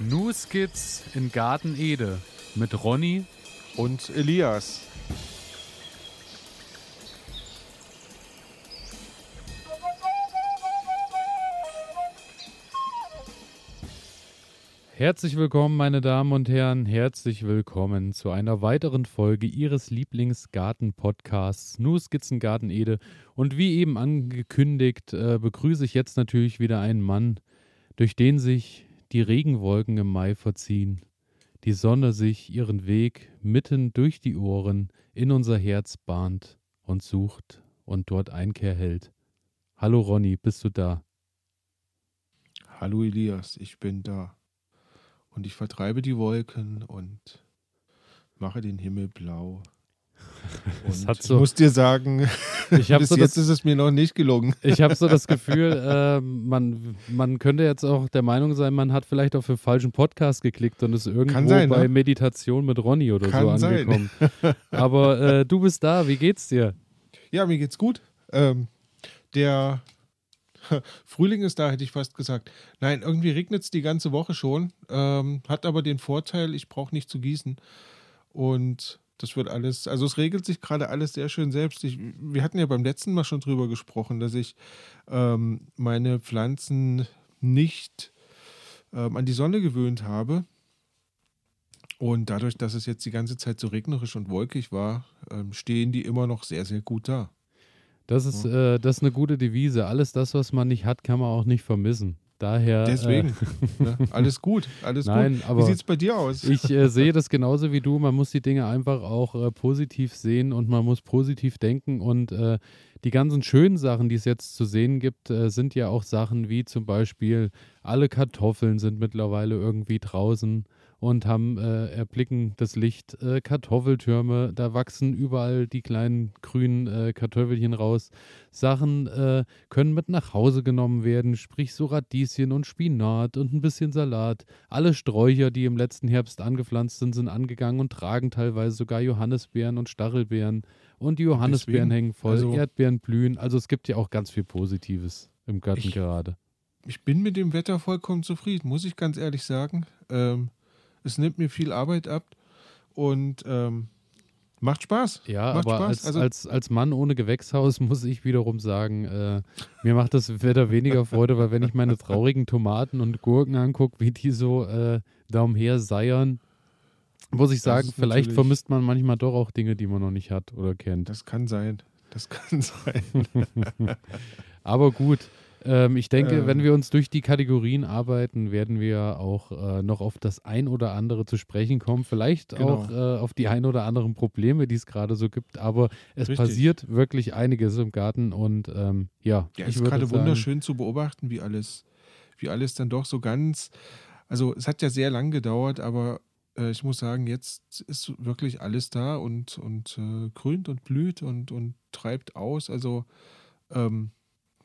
New Skits in Garten Ede mit Ronny und Elias. Herzlich willkommen, meine Damen und Herren. Herzlich willkommen zu einer weiteren Folge Ihres Lieblingsgarten-Podcasts New Skizzen Garten Ede. Und wie eben angekündigt, äh, begrüße ich jetzt natürlich wieder einen Mann, durch den sich die Regenwolken im Mai verziehen, die Sonne sich ihren Weg mitten durch die Ohren in unser Herz bahnt und sucht und dort Einkehr hält. Hallo Ronny, bist du da? Hallo Elias, ich bin da. Und ich vertreibe die Wolken und mache den Himmel blau. So, ich muss dir sagen, bis so jetzt das, ist es mir noch nicht gelungen. Ich habe so das Gefühl, äh, man, man könnte jetzt auch der Meinung sein, man hat vielleicht auf den falschen Podcast geklickt und ist irgendwo sein, bei ne? Meditation mit Ronny oder Kann so angekommen. Aber äh, du bist da, wie geht's dir? Ja, mir geht's gut. Ähm, der Frühling ist da, hätte ich fast gesagt. Nein, irgendwie regnet es die ganze Woche schon, ähm, hat aber den Vorteil, ich brauche nicht zu gießen. Und das wird alles, also es regelt sich gerade alles sehr schön selbst. Ich, wir hatten ja beim letzten Mal schon drüber gesprochen, dass ich ähm, meine Pflanzen nicht ähm, an die Sonne gewöhnt habe. Und dadurch, dass es jetzt die ganze Zeit so regnerisch und wolkig war, ähm, stehen die immer noch sehr, sehr gut da. Das ist, äh, das ist eine gute Devise. Alles das, was man nicht hat, kann man auch nicht vermissen. Daher. Deswegen. Äh, ne? Alles gut, alles Nein, gut. Wie sieht es bei dir aus? Ich äh, sehe das genauso wie du. Man muss die Dinge einfach auch äh, positiv sehen und man muss positiv denken. Und äh, die ganzen schönen Sachen, die es jetzt zu sehen gibt, äh, sind ja auch Sachen wie zum Beispiel, alle Kartoffeln sind mittlerweile irgendwie draußen und haben äh, erblicken das Licht, äh, Kartoffeltürme, da wachsen überall die kleinen grünen äh, Kartoffelchen raus. Sachen äh, können mit nach Hause genommen werden, sprich so Radieschen und Spinat und ein bisschen Salat. Alle Sträucher, die im letzten Herbst angepflanzt sind, sind angegangen und tragen teilweise sogar Johannisbeeren und Stachelbeeren. Und die Johannisbeeren hängen voll, also, Erdbeeren blühen. Also es gibt ja auch ganz viel Positives im Garten ich, gerade. Ich bin mit dem Wetter vollkommen zufrieden, muss ich ganz ehrlich sagen. Ähm, es nimmt mir viel Arbeit ab und ähm, macht Spaß. Ja, macht aber Spaß. Als, also, als, als Mann ohne Gewächshaus muss ich wiederum sagen, äh, mir macht das Wetter weniger Freude, weil wenn ich meine traurigen Tomaten und Gurken angucke, wie die so äh, da umher seiern, muss ich sagen, vielleicht vermisst man manchmal doch auch Dinge, die man noch nicht hat oder kennt. Das kann sein. Das kann sein. aber gut. Ähm, ich denke, ähm. wenn wir uns durch die Kategorien arbeiten, werden wir auch äh, noch auf das ein oder andere zu sprechen kommen. Vielleicht genau. auch äh, auf die ein oder anderen Probleme, die es gerade so gibt. Aber es Richtig. passiert wirklich einiges im Garten und ähm, ja. Ja, es ist gerade wunderschön zu beobachten, wie alles, wie alles dann doch so ganz. Also es hat ja sehr lang gedauert, aber äh, ich muss sagen, jetzt ist wirklich alles da und, und äh, grünt und blüht und, und treibt aus. Also ähm,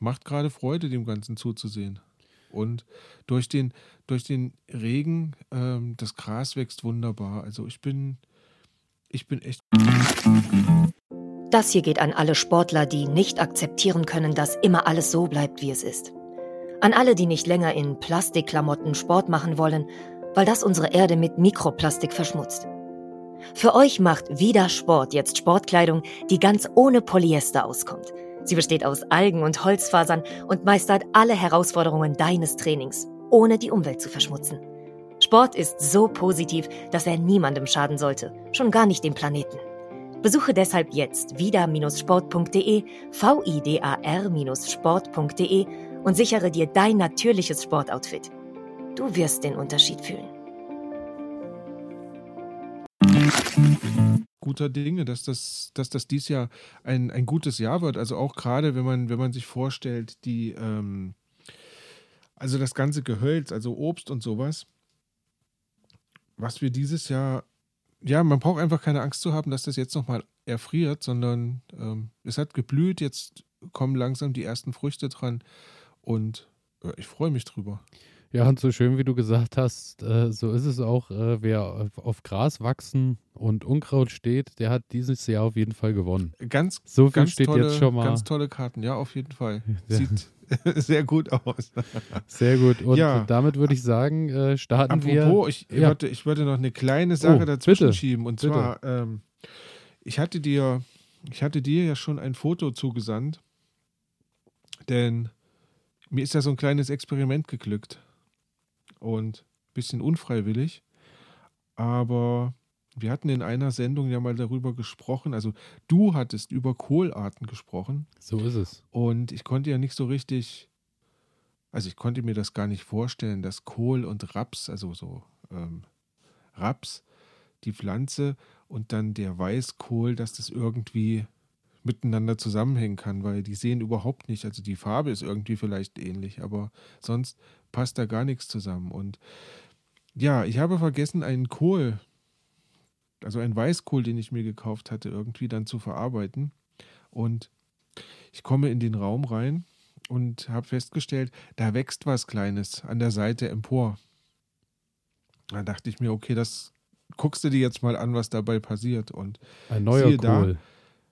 macht gerade Freude, dem Ganzen zuzusehen. Und durch den, durch den Regen, ähm, das Gras wächst wunderbar. Also ich bin, ich bin echt. Das hier geht an alle Sportler, die nicht akzeptieren können, dass immer alles so bleibt, wie es ist. An alle, die nicht länger in Plastikklamotten Sport machen wollen, weil das unsere Erde mit Mikroplastik verschmutzt. Für euch macht wieder Sport jetzt Sportkleidung, die ganz ohne Polyester auskommt – Sie besteht aus Algen und Holzfasern und meistert alle Herausforderungen deines Trainings, ohne die Umwelt zu verschmutzen. Sport ist so positiv, dass er niemandem schaden sollte, schon gar nicht dem Planeten. Besuche deshalb jetzt vida-sport.de, vidar-sport.de und sichere dir dein natürliches Sportoutfit. Du wirst den Unterschied fühlen. Guter Dinge, dass das, dass das dies Jahr ein, ein gutes Jahr wird. Also auch gerade, wenn man, wenn man sich vorstellt, die, ähm, also das ganze Gehölz, also Obst und sowas, was wir dieses Jahr, ja, man braucht einfach keine Angst zu haben, dass das jetzt nochmal erfriert, sondern ähm, es hat geblüht, jetzt kommen langsam die ersten Früchte dran und äh, ich freue mich drüber. Ja, und so schön wie du gesagt hast, äh, so ist es auch. Äh, wer auf, auf Gras wachsen und Unkraut steht, der hat dieses Jahr auf jeden Fall gewonnen. Ganz, So viel ganz steht tolle, jetzt schon mal. Ganz tolle Karten, ja, auf jeden Fall. Ja. Sieht sehr gut aus. Sehr gut. Und Ja. damit würde ich sagen, äh, starten wir. Apropos, ich, ja. wollte, ich wollte noch eine kleine Sache Oh, dazwischen bitte, schieben. Und bitte. zwar, ähm, ich hatte dir, ich hatte dir ja schon ein Foto zugesandt, denn mir ist ja so ein kleines Experiment geglückt. Und ein bisschen unfreiwillig. Aber wir hatten in einer Sendung ja mal darüber gesprochen. Also du hattest über Kohlarten gesprochen. So ist es. Und ich konnte ja nicht so richtig, also ich konnte mir das gar nicht vorstellen, dass Kohl und Raps, also so ähm, Raps, die Pflanze und dann der Weißkohl, dass das irgendwie miteinander zusammenhängen kann, weil die sehen überhaupt nicht, also die Farbe ist irgendwie vielleicht ähnlich, aber sonst passt da gar nichts zusammen. Und ja, ich habe vergessen, einen Kohl, also einen Weißkohl, den ich mir gekauft hatte, irgendwie dann zu verarbeiten. Und ich komme in den Raum rein und habe festgestellt, da wächst was Kleines an der Seite empor. Da dachte ich mir, okay, das guckst du dir jetzt mal an, was dabei passiert. Und Ein neuer Siehe da. Kohl.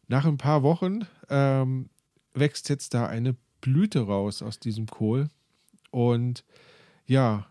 nach ein paar Wochen ähm, wächst jetzt da eine Blüte raus aus diesem Kohl. Und ja,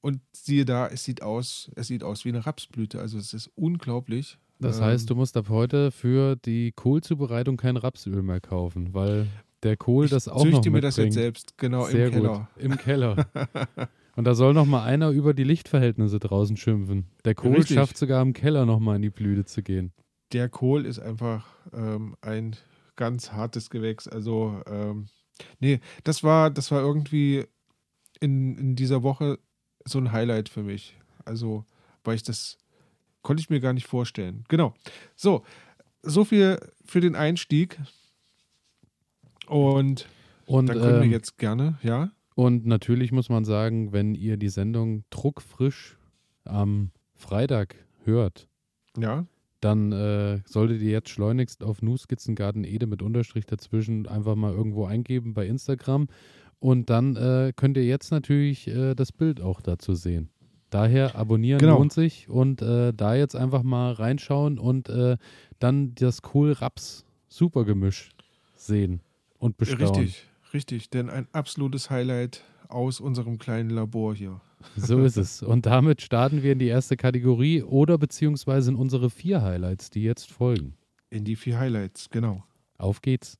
und siehe da, es sieht aus, es sieht aus wie eine Rapsblüte. Also es ist unglaublich. Das Ähm, heißt, du musst ab heute für die Kohlzubereitung kein Rapsöl mehr kaufen, weil der Kohl ich das auch noch mir das mitbringt. jetzt selbst, genau Sehr im Keller. gut. Im Keller. Und da soll noch mal einer über die Lichtverhältnisse draußen schimpfen. Der Kohl Richtig. schafft sogar im Keller noch mal in die Blüte zu gehen. Der Kohl ist einfach ähm, ein ganz hartes Gewächs. Also, ähm, nee, das war, das war irgendwie in, in dieser Woche so ein Highlight für mich. Also, weil ich das konnte ich mir gar nicht vorstellen. Genau. So, so viel für den Einstieg. Und Und, dann können wir ähm, jetzt gerne, ja? und natürlich muss man sagen, wenn ihr die Sendung druckfrisch am Freitag hört, Ja, dann äh, solltet ihr jetzt schleunigst auf Nuskizzengarten Ede mit Unterstrich dazwischen einfach mal irgendwo eingeben bei Instagram. Und dann äh, könnt ihr jetzt natürlich äh, das Bild auch dazu sehen. Daher abonnieren Genau. lohnt sich und äh, da jetzt einfach mal reinschauen und äh, dann das Kohl-Raps-Supergemisch sehen und bestaunen. richtig, richtig. Denn ein absolutes Highlight aus unserem kleinen Labor hier. So ist es. Und damit starten wir in die erste Kategorie oder beziehungsweise in unsere vier Highlights, die jetzt folgen. In die vier Highlights, genau. Auf geht's.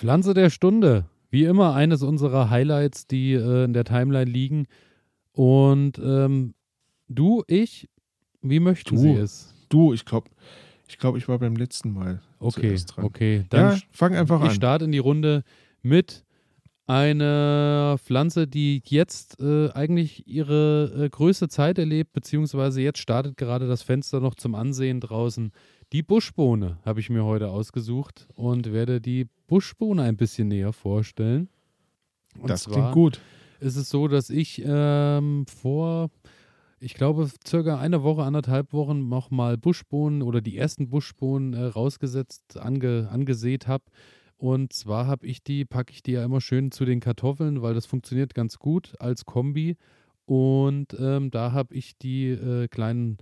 Pflanze der Stunde. Wie immer eines unserer Highlights, die äh, in der Timeline liegen. Und ähm, du, ich, wie möchten Du. Sie es? Du, ich glaube, ich glaube, ich war beim letzten Mal Okay, dran. okay. Dann ja, fang einfach ich an. starte in die Runde mit einer Pflanze, die jetzt äh, eigentlich ihre äh, größte Zeit erlebt, beziehungsweise jetzt startet gerade das Fenster noch zum Ansehen draußen. Die Buschbohne habe ich mir heute ausgesucht und werde die Buschbohne ein bisschen näher vorstellen. Und das klingt gut. ist es so, dass ich ähm, vor, ich glaube, circa eine Woche, anderthalb Wochen nochmal Buschbohnen oder die ersten Buschbohnen äh, rausgesetzt, ange, angesät habe. Und zwar habe ich die, packe ich die ja immer schön zu den Kartoffeln, weil das funktioniert ganz gut als Kombi. Und ähm, da habe ich die äh, kleinen,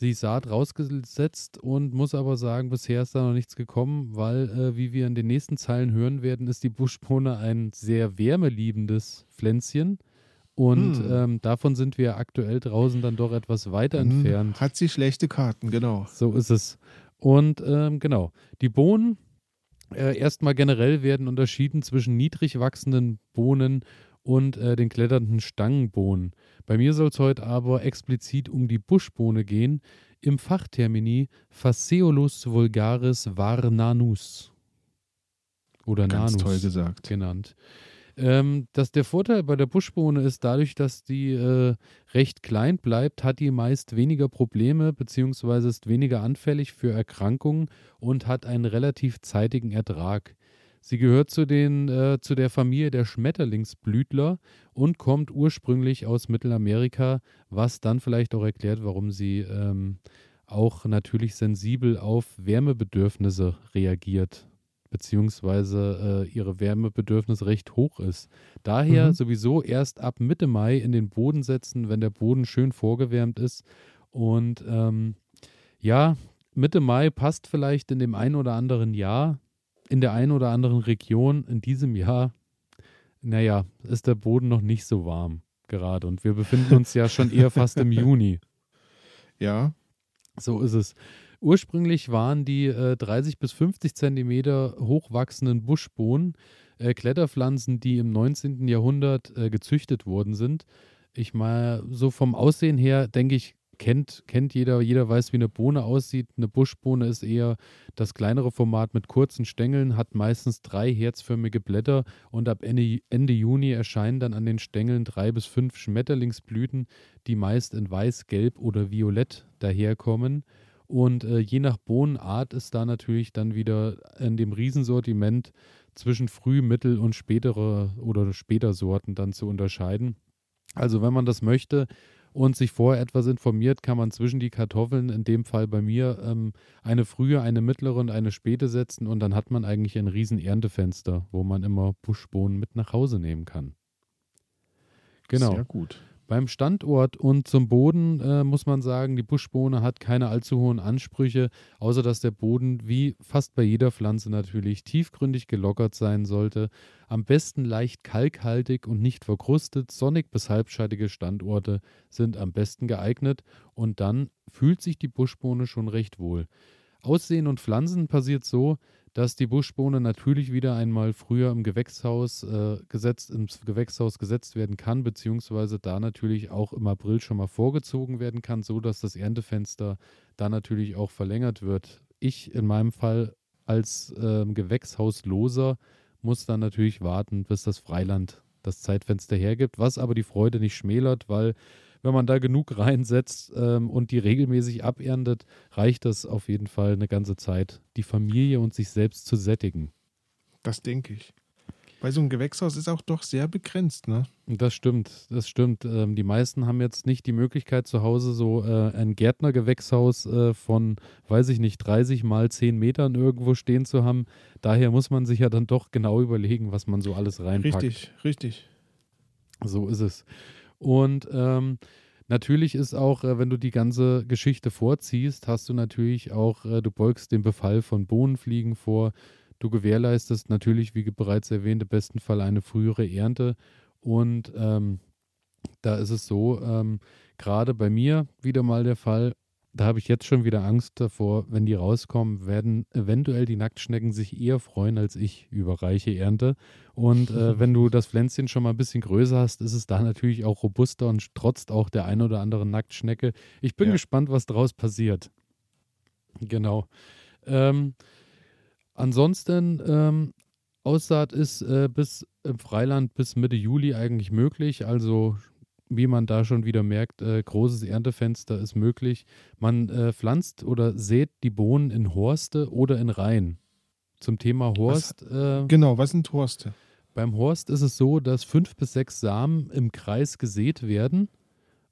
die Saat rausgesetzt und muss aber sagen, bisher ist da noch nichts gekommen, weil, äh, wie wir in den nächsten Zeilen hören werden, ist die Buschbohne ein sehr wärmeliebendes Pflänzchen. Und Hm. ähm, davon sind wir aktuell draußen dann doch etwas weiter Hm, entfernt. Hat sie schlechte Karten, genau. So ist es. Und ähm, genau, die Bohnen, äh, erstmal generell werden unterschieden zwischen niedrig wachsenden Bohnen und äh, den kletternden Stangenbohnen. Bei mir soll es heute aber explizit um die Buschbohne gehen, im Fachtermini Phaseolus vulgaris varnanus. Oder Ganz Nanus toll gesagt. genannt. Ähm, dass der Vorteil bei der Buschbohne ist, dadurch, dass die äh, recht klein bleibt, hat die meist weniger Probleme beziehungsweise ist weniger anfällig für Erkrankungen und hat einen relativ zeitigen Ertrag. Sie gehört zu, den, äh, zu der Familie der Schmetterlingsblütler und kommt ursprünglich aus Mittelamerika, was dann vielleicht auch erklärt, warum sie ähm, auch natürlich sensibel auf Wärmebedürfnisse reagiert. beziehungsweise äh, ihre Wärmebedürfnis recht hoch ist. Daher mhm. sowieso erst ab Mitte Mai in den Boden setzen, wenn der Boden schön vorgewärmt ist. Und ähm, ja, Mitte Mai passt vielleicht in dem einen oder anderen Jahr, in der einen oder anderen Region in diesem Jahr. Naja, ist der Boden noch nicht so warm gerade und wir befinden uns ja schon eher fast im Juni. Ja. So ist es. Ursprünglich waren die äh, 30 bis 50 Zentimeter hochwachsenden Buschbohnen äh, Kletterpflanzen, die im 19. Jahrhundert äh, gezüchtet worden sind. Ich mal so vom Aussehen her denke ich, kennt, kennt jeder, jeder weiß, wie eine Bohne aussieht. Eine Buschbohne ist eher das kleinere Format mit kurzen Stängeln, hat meistens drei herzförmige Blätter und ab Ende, Ende Juni erscheinen dann an den Stängeln drei bis fünf Schmetterlingsblüten, die meist in weiß, gelb oder violett daherkommen. Und äh, je nach Bohnenart ist da natürlich dann wieder in dem Riesensortiment zwischen früh-, mittel- und spätere oder später Sorten dann zu unterscheiden. Also wenn man das möchte und sich vorher etwas informiert, kann man zwischen die Kartoffeln, in dem Fall bei mir, ähm, eine frühe, eine mittlere und eine späte setzen und dann hat man eigentlich ein riesen Erntefenster, wo man immer Buschbohnen mit nach Hause nehmen kann. Genau. Sehr gut. Beim Standort und zum Boden äh, muss man sagen, die Buschbohne hat keine allzu hohen Ansprüche, außer dass der Boden wie fast bei jeder Pflanze natürlich tiefgründig gelockert sein sollte. Am besten leicht kalkhaltig und nicht verkrustet. Sonnig bis halbschattige Standorte sind am besten geeignet und dann fühlt sich die Buschbohne schon recht wohl. Aussehen und Pflanzen passiert so, dass die Buschbohne natürlich wieder einmal früher im Gewächshaus äh, gesetzt, ins Gewächshaus gesetzt werden kann, beziehungsweise da natürlich auch im April schon mal vorgezogen werden kann, so dass das Erntefenster da natürlich auch verlängert wird. Ich in meinem Fall als äh, Gewächshausloser muss dann natürlich warten, bis das Freiland das Zeitfenster hergibt, was aber die Freude nicht schmälert, weil wenn man da genug reinsetzt ähm, und die regelmäßig aberntet, reicht das auf jeden Fall eine ganze Zeit, die Familie und sich selbst zu sättigen. Das denke ich. Weil so ein Gewächshaus ist auch doch sehr begrenzt, ne? Das stimmt, das stimmt. Ähm, die meisten haben jetzt nicht die Möglichkeit zu Hause so äh, ein Gärtnergewächshaus äh, von, weiß ich nicht, 30 mal 10 Metern irgendwo stehen zu haben. Daher muss man sich ja dann doch genau überlegen, was man so alles reinpackt. Richtig, richtig. So ist es. Und ähm, natürlich ist auch, äh, wenn du die ganze Geschichte vorziehst, hast du natürlich auch, äh, du beugst den Befall von Bohnenfliegen vor. Du gewährleistest natürlich, wie bereits erwähnt, im besten Fall eine frühere Ernte. Und ähm, da ist es so, ähm, gerade bei mir wieder mal der Fall, da habe ich jetzt schon wieder Angst davor, wenn die rauskommen, werden eventuell die Nacktschnecken sich eher freuen als ich über reiche Ernte. Und äh, wenn du das Pflänzchen schon mal ein bisschen größer hast, ist es da natürlich auch robuster und trotzt auch der ein oder anderen Nacktschnecke. Ich bin ja. gespannt, was daraus passiert. Genau. Ähm, ansonsten, ähm, Aussaat ist äh, bis im Freiland bis Mitte Juli eigentlich möglich. Also wie man da schon wieder merkt, äh, großes Erntefenster ist möglich. Man äh, pflanzt oder sät die Bohnen in Horste oder in Reihen. Zum Thema Horst. Was, äh, genau, was sind Horste? Beim Horst ist es so, dass fünf bis sechs Samen im Kreis gesät werden.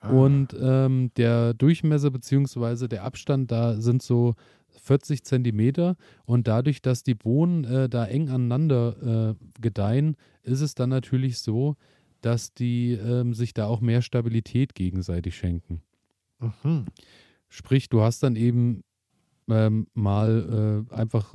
Ah. Und ähm, der Durchmesser bzw. der Abstand da sind so 40 Zentimeter. Und dadurch, dass die Bohnen äh, da eng aneinander äh, gedeihen, ist es dann natürlich so, dass die ähm, sich da auch mehr Stabilität gegenseitig schenken. Mhm. Sprich, du hast dann eben ähm, mal äh, einfach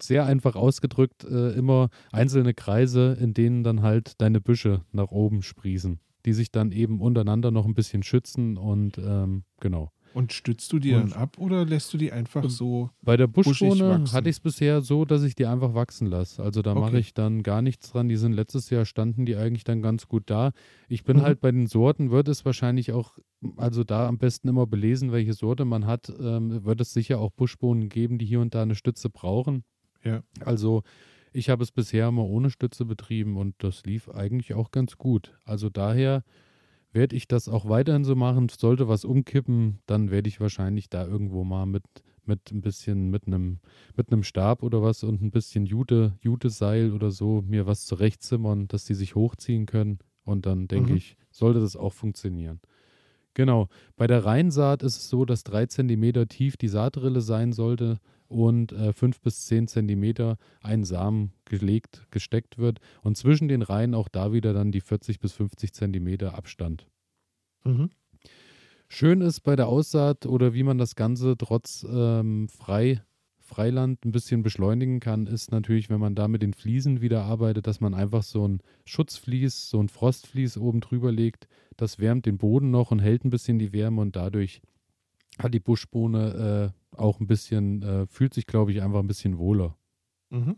sehr einfach ausgedrückt äh, immer einzelne Kreise, in denen dann halt deine Büsche nach oben sprießen, die sich dann eben untereinander noch ein bisschen schützen und ähm, genau. Und stützt du die und dann ab oder lässt du die einfach so? Bei der Buschbohne hatte ich es bisher so, dass ich die einfach wachsen lasse. Also da okay. mache ich dann gar nichts dran. Die sind letztes Jahr standen die eigentlich dann ganz gut da. Ich bin mhm. halt bei den Sorten, wird es wahrscheinlich auch, also da am besten immer belesen, welche Sorte man hat, ähm, wird es sicher auch Buschbohnen geben, die hier und da eine Stütze brauchen. Ja. Also ich habe es bisher immer ohne Stütze betrieben und das lief eigentlich auch ganz gut. Also daher werde ich das auch weiterhin so machen. Sollte was umkippen, dann werde ich wahrscheinlich da irgendwo mal mit, mit ein bisschen, mit einem, mit einem Stab oder was und ein bisschen Jute, Jute-Seil oder so mir was zurechtzimmern, dass die sich hochziehen können. Und dann denke mhm. ich, sollte das auch funktionieren. Genau. Bei der Reinsaat ist es so, dass drei Zentimeter tief die Saatrille sein sollte und äh, 5 bis 10 Zentimeter ein Samen gelegt, gesteckt wird und zwischen den Reihen auch da wieder dann die 40 bis 50 Zentimeter Abstand. Mhm. Schön ist bei der Aussaat oder wie man das Ganze trotz ähm, frei Freiland ein bisschen beschleunigen kann, ist natürlich, wenn man da mit den Fliesen wieder arbeitet, dass man einfach so ein Schutzvlies, so ein Frostvlies oben drüber legt. Das wärmt den Boden noch und hält ein bisschen die Wärme und dadurch hat die Buschbohne äh, auch ein bisschen, äh, fühlt sich, glaube ich, einfach ein bisschen wohler. Mhm.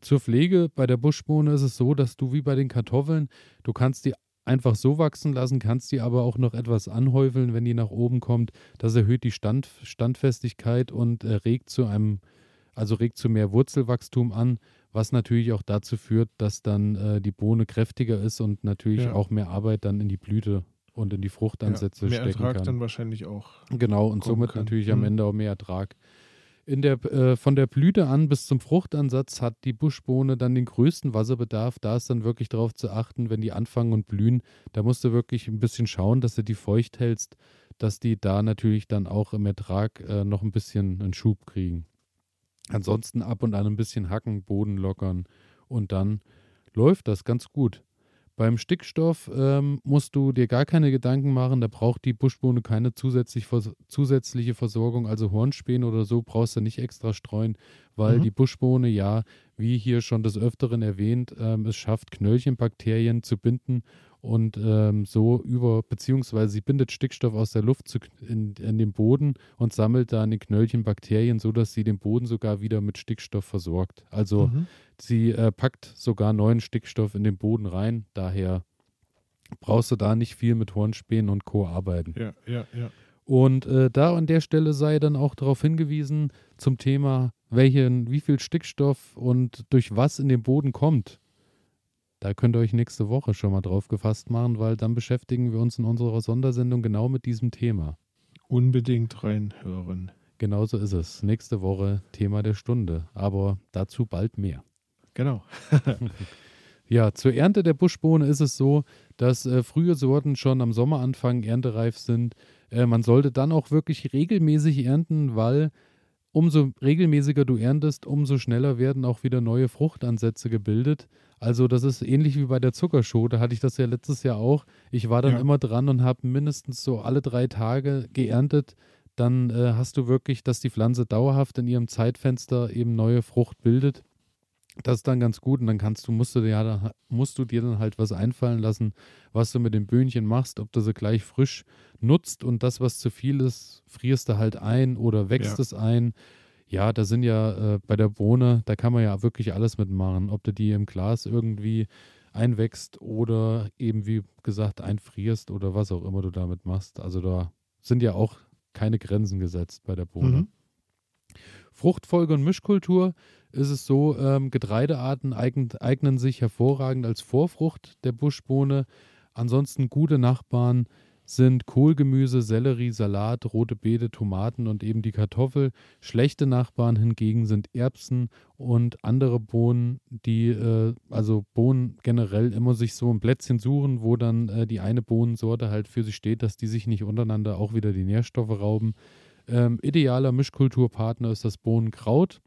Zur Pflege bei der Buschbohne ist es so, dass du wie bei den Kartoffeln, du kannst die einfach so wachsen lassen, kannst die aber auch noch etwas anhäufeln, wenn die nach oben kommt. Das erhöht die Stand, Standfestigkeit und äh, regt zu einem, also regt zu mehr Wurzelwachstum an, was natürlich auch dazu führt, dass dann äh, die Bohne kräftiger ist und natürlich ja. auch mehr Arbeit dann in die Blüte und in die Fruchtansätze ja, mehr stecken Ertrag kann. dann wahrscheinlich auch. Genau, und somit kann. natürlich mhm. am Ende auch mehr Ertrag. In der, äh, von der Blüte an bis zum Fruchtansatz hat die Buschbohne dann den größten Wasserbedarf. Da ist dann wirklich darauf zu achten, wenn die anfangen und blühen, da musst du wirklich ein bisschen schauen, dass du die feucht hältst, dass die da natürlich dann auch im Ertrag äh, noch ein bisschen einen Schub kriegen. Ansonsten ab und an ein bisschen hacken, Boden lockern und dann läuft das ganz gut. Beim Stickstoff ähm, musst du dir gar keine Gedanken machen, da braucht die Buschbohne keine zusätzlich, zusätzliche Versorgung, also Hornspäne oder so brauchst du nicht extra streuen, weil mhm. die Buschbohne ja, wie hier schon des Öfteren erwähnt, ähm, es schafft, Knöllchenbakterien zu binden und ähm, so über, beziehungsweise sie bindet Stickstoff aus der Luft zu, in, in den Boden und sammelt da in den Knöllchen Bakterien, sodass sie den Boden sogar wieder mit Stickstoff versorgt. Also mhm. sie äh, packt sogar neuen Stickstoff in den Boden rein, daher brauchst du da nicht viel mit Hornspänen und Co. arbeiten. Ja, ja, ja. Und äh, da an der Stelle sei dann auch darauf hingewiesen zum Thema, welchen, wie viel Stickstoff und durch was in den Boden kommt. Da könnt ihr euch nächste Woche schon mal drauf gefasst machen, weil dann beschäftigen wir uns in unserer Sondersendung genau mit diesem Thema. Unbedingt reinhören. Genauso ist es. Nächste Woche Thema der Stunde, aber dazu bald mehr. Genau. ja, zur Ernte der Buschbohne ist es so, dass äh, frühe Sorten schon am Sommeranfang erntereif sind. Äh, man sollte dann auch wirklich regelmäßig ernten, weil umso regelmäßiger du erntest, umso schneller werden auch wieder neue Fruchtansätze gebildet. Also das ist ähnlich wie bei der Zuckershow, da hatte ich das ja letztes Jahr auch. Ich war dann ja. immer dran und habe mindestens so alle drei Tage geerntet. Dann äh, hast du wirklich, dass die Pflanze dauerhaft in ihrem Zeitfenster eben neue Frucht bildet. Das ist dann ganz gut und dann kannst du, musst du dir, ja, musst du dir dann halt was einfallen lassen, was du mit den Böhnchen machst, ob du sie gleich frisch nutzt und das, was zu viel ist, frierst du halt ein oder wächst ja. es ein. Ja, da sind ja äh, bei der Bohne, da kann man ja wirklich alles mitmachen. Ob du die im Glas irgendwie einwächst oder eben, wie gesagt, einfrierst oder was auch immer du damit machst. Also da sind ja auch keine Grenzen gesetzt bei der Bohne. Mhm. Fruchtfolge und Mischkultur ist es so, ähm, Getreidearten eignen, eignen sich hervorragend als Vorfrucht der Buschbohne. Ansonsten gute Nachbarn sind Kohlgemüse, Sellerie, Salat, rote Beete, Tomaten und eben die Kartoffel. Schlechte Nachbarn hingegen sind Erbsen und andere Bohnen, die äh, also Bohnen generell immer sich so ein Plätzchen suchen, wo dann äh, die eine Bohnensorte halt für sich steht, dass die sich nicht untereinander auch wieder die Nährstoffe rauben. Ähm, idealer Mischkulturpartner ist das Bohnenkraut.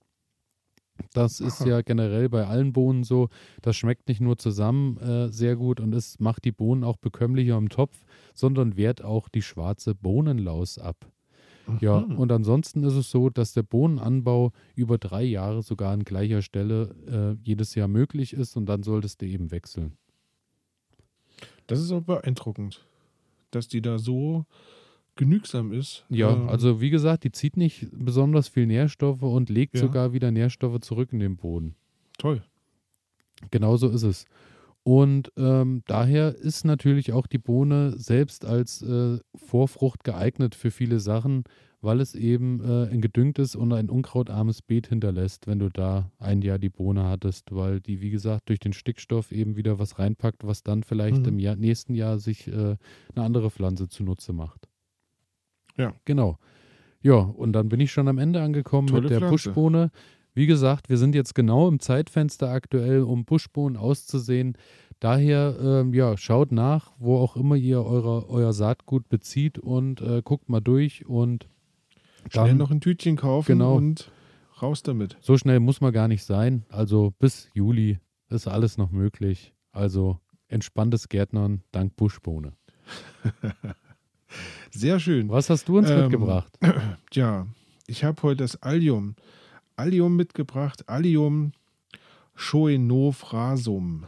Das ist ja generell bei allen Bohnen so. Das schmeckt nicht nur zusammen äh, sehr gut und es macht die Bohnen auch bekömmlicher im Topf, sondern wehrt auch die schwarze Bohnenlaus ab. Aha. Ja, und ansonsten ist es so, dass der Bohnenanbau über drei Jahre sogar an gleicher Stelle äh, jedes Jahr möglich ist und dann solltest du eben wechseln. Das ist aber beeindruckend, dass die da so genügsam ist. Ja, ähm, also wie gesagt, die zieht nicht besonders viel Nährstoffe und legt ja. sogar wieder Nährstoffe zurück in den Boden. Toll. Genauso ist es. Und ähm, daher ist natürlich auch die Bohne selbst als äh, Vorfrucht geeignet für viele Sachen, weil es eben äh, ein gedüngtes und ein unkrautarmes Beet hinterlässt, wenn du da ein Jahr die Bohne hattest, weil die, wie gesagt, durch den Stickstoff eben wieder was reinpackt, was dann vielleicht mhm. im Jahr, nächsten Jahr sich äh, eine andere Pflanze zunutze macht. Ja. Genau. Ja, und dann bin ich schon am Ende angekommen Tolle mit der Pflanze. Buschbohne. Wie gesagt, wir sind jetzt genau im Zeitfenster aktuell, um Buschbohnen auszusehen. Daher, ähm, ja, schaut nach, wo auch immer ihr eure, euer Saatgut bezieht und äh, guckt mal durch und Schnell noch ein Tütchen kaufen genau. und raus damit. So schnell muss man gar nicht sein. Also bis Juli ist alles noch möglich. Also entspanntes Gärtnern dank Buschbohne. Sehr schön. Was hast du uns ähm, mitgebracht? Tja, ich habe heute das Allium. Allium mitgebracht. Allium Schoenophrasum.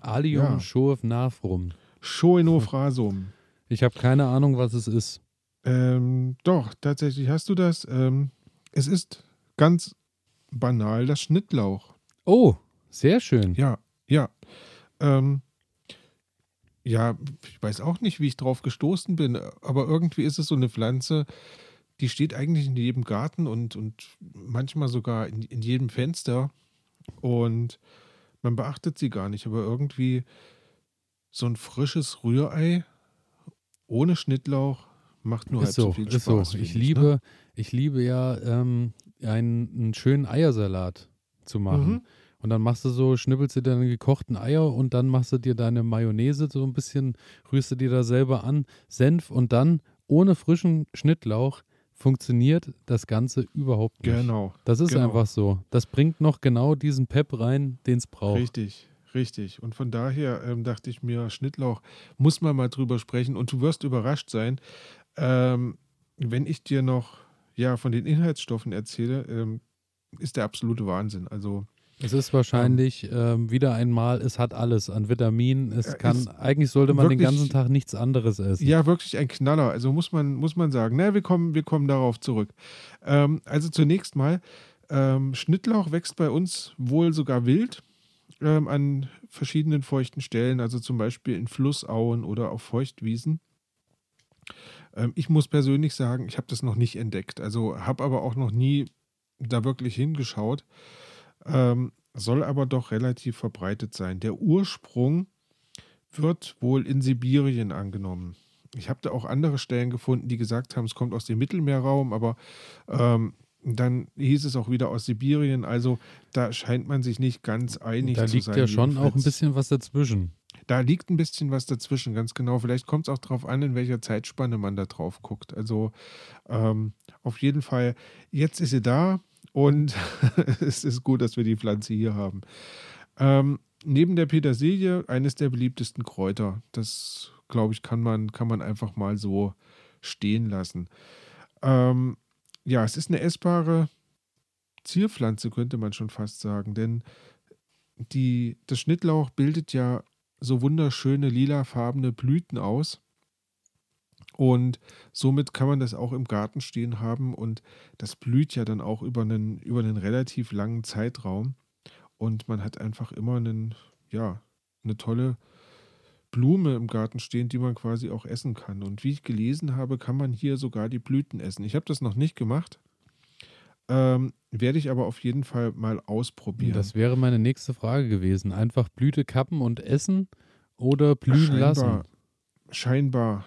Allium ja. Schoenophrasum. Schoenophrasum. Ich habe keine Ahnung, was es ist. Ähm, doch, tatsächlich hast du das. Ähm, es ist ganz banal das Schnittlauch. Oh, sehr schön. Ja, ja. Ähm, ja, ich weiß auch nicht, wie ich drauf gestoßen bin, aber irgendwie ist es so eine Pflanze, die steht eigentlich in jedem Garten und, und manchmal sogar in, in jedem Fenster und man beachtet sie gar nicht, aber irgendwie so ein frisches Rührei ohne Schnittlauch macht nur ist halt so, viel Spaß. Ist so. Ich, ich liebe, ne? ich liebe ja ähm, einen, einen, schönen Eiersalat zu machen. Mhm. Und dann machst du so, schnippelst du deine gekochten Eier und dann machst du dir deine Mayonnaise so ein bisschen, rührst du dir da selber an, Senf und dann ohne frischen Schnittlauch funktioniert das Ganze überhaupt nicht. Genau. Das ist genau. einfach so. Das bringt noch genau diesen Pep rein, den es braucht. Richtig, richtig. Und von daher ähm, dachte ich mir, Schnittlauch muss man mal drüber sprechen und du wirst überrascht sein, ähm, wenn ich dir noch ja, von den Inhaltsstoffen erzähle, ähm, ist der absolute Wahnsinn. Also es ist wahrscheinlich ähm, wieder einmal, es hat alles an Vitaminen. Es kann, es eigentlich sollte man wirklich, den ganzen Tag nichts anderes essen. Ja, wirklich ein Knaller. Also muss man, muss man sagen. Na, wir kommen, wir kommen darauf zurück. Ähm, also zunächst mal, ähm, Schnittlauch wächst bei uns wohl sogar wild ähm, an verschiedenen feuchten Stellen, also zum Beispiel in Flussauen oder auf Feuchtwiesen. Ähm, ich muss persönlich sagen, ich habe das noch nicht entdeckt. Also habe aber auch noch nie da wirklich hingeschaut. Ähm, soll aber doch relativ verbreitet sein. Der Ursprung wird wohl in Sibirien angenommen. Ich habe da auch andere Stellen gefunden, die gesagt haben, es kommt aus dem Mittelmeerraum, aber ähm, dann hieß es auch wieder aus Sibirien. Also da scheint man sich nicht ganz einig zu sein. Da liegt ja schon auch ein bisschen was dazwischen. Da liegt ein bisschen was dazwischen, ganz genau. Vielleicht kommt es auch darauf an, in welcher Zeitspanne man da drauf guckt. Also ähm, auf jeden Fall, jetzt ist sie da. Und es ist gut, dass wir die Pflanze hier haben. Ähm, neben der Petersilie eines der beliebtesten Kräuter. Das, glaube ich, kann man, kann man einfach mal so stehen lassen. Ähm, ja, es ist eine essbare Zierpflanze, könnte man schon fast sagen, denn die, das Schnittlauch bildet ja so wunderschöne lilafarbene Blüten aus. Und somit kann man das auch im Garten stehen haben und das blüht ja dann auch über einen, über einen relativ langen Zeitraum. Und man hat einfach immer einen, ja, eine tolle Blume im Garten stehen, die man quasi auch essen kann. Und wie ich gelesen habe, kann man hier sogar die Blüten essen. Ich habe das noch nicht gemacht. Ähm, werde ich aber auf jeden Fall mal ausprobieren. Das wäre meine nächste Frage gewesen. Einfach Blüte kappen und essen oder blühen scheinbar, lassen? Scheinbar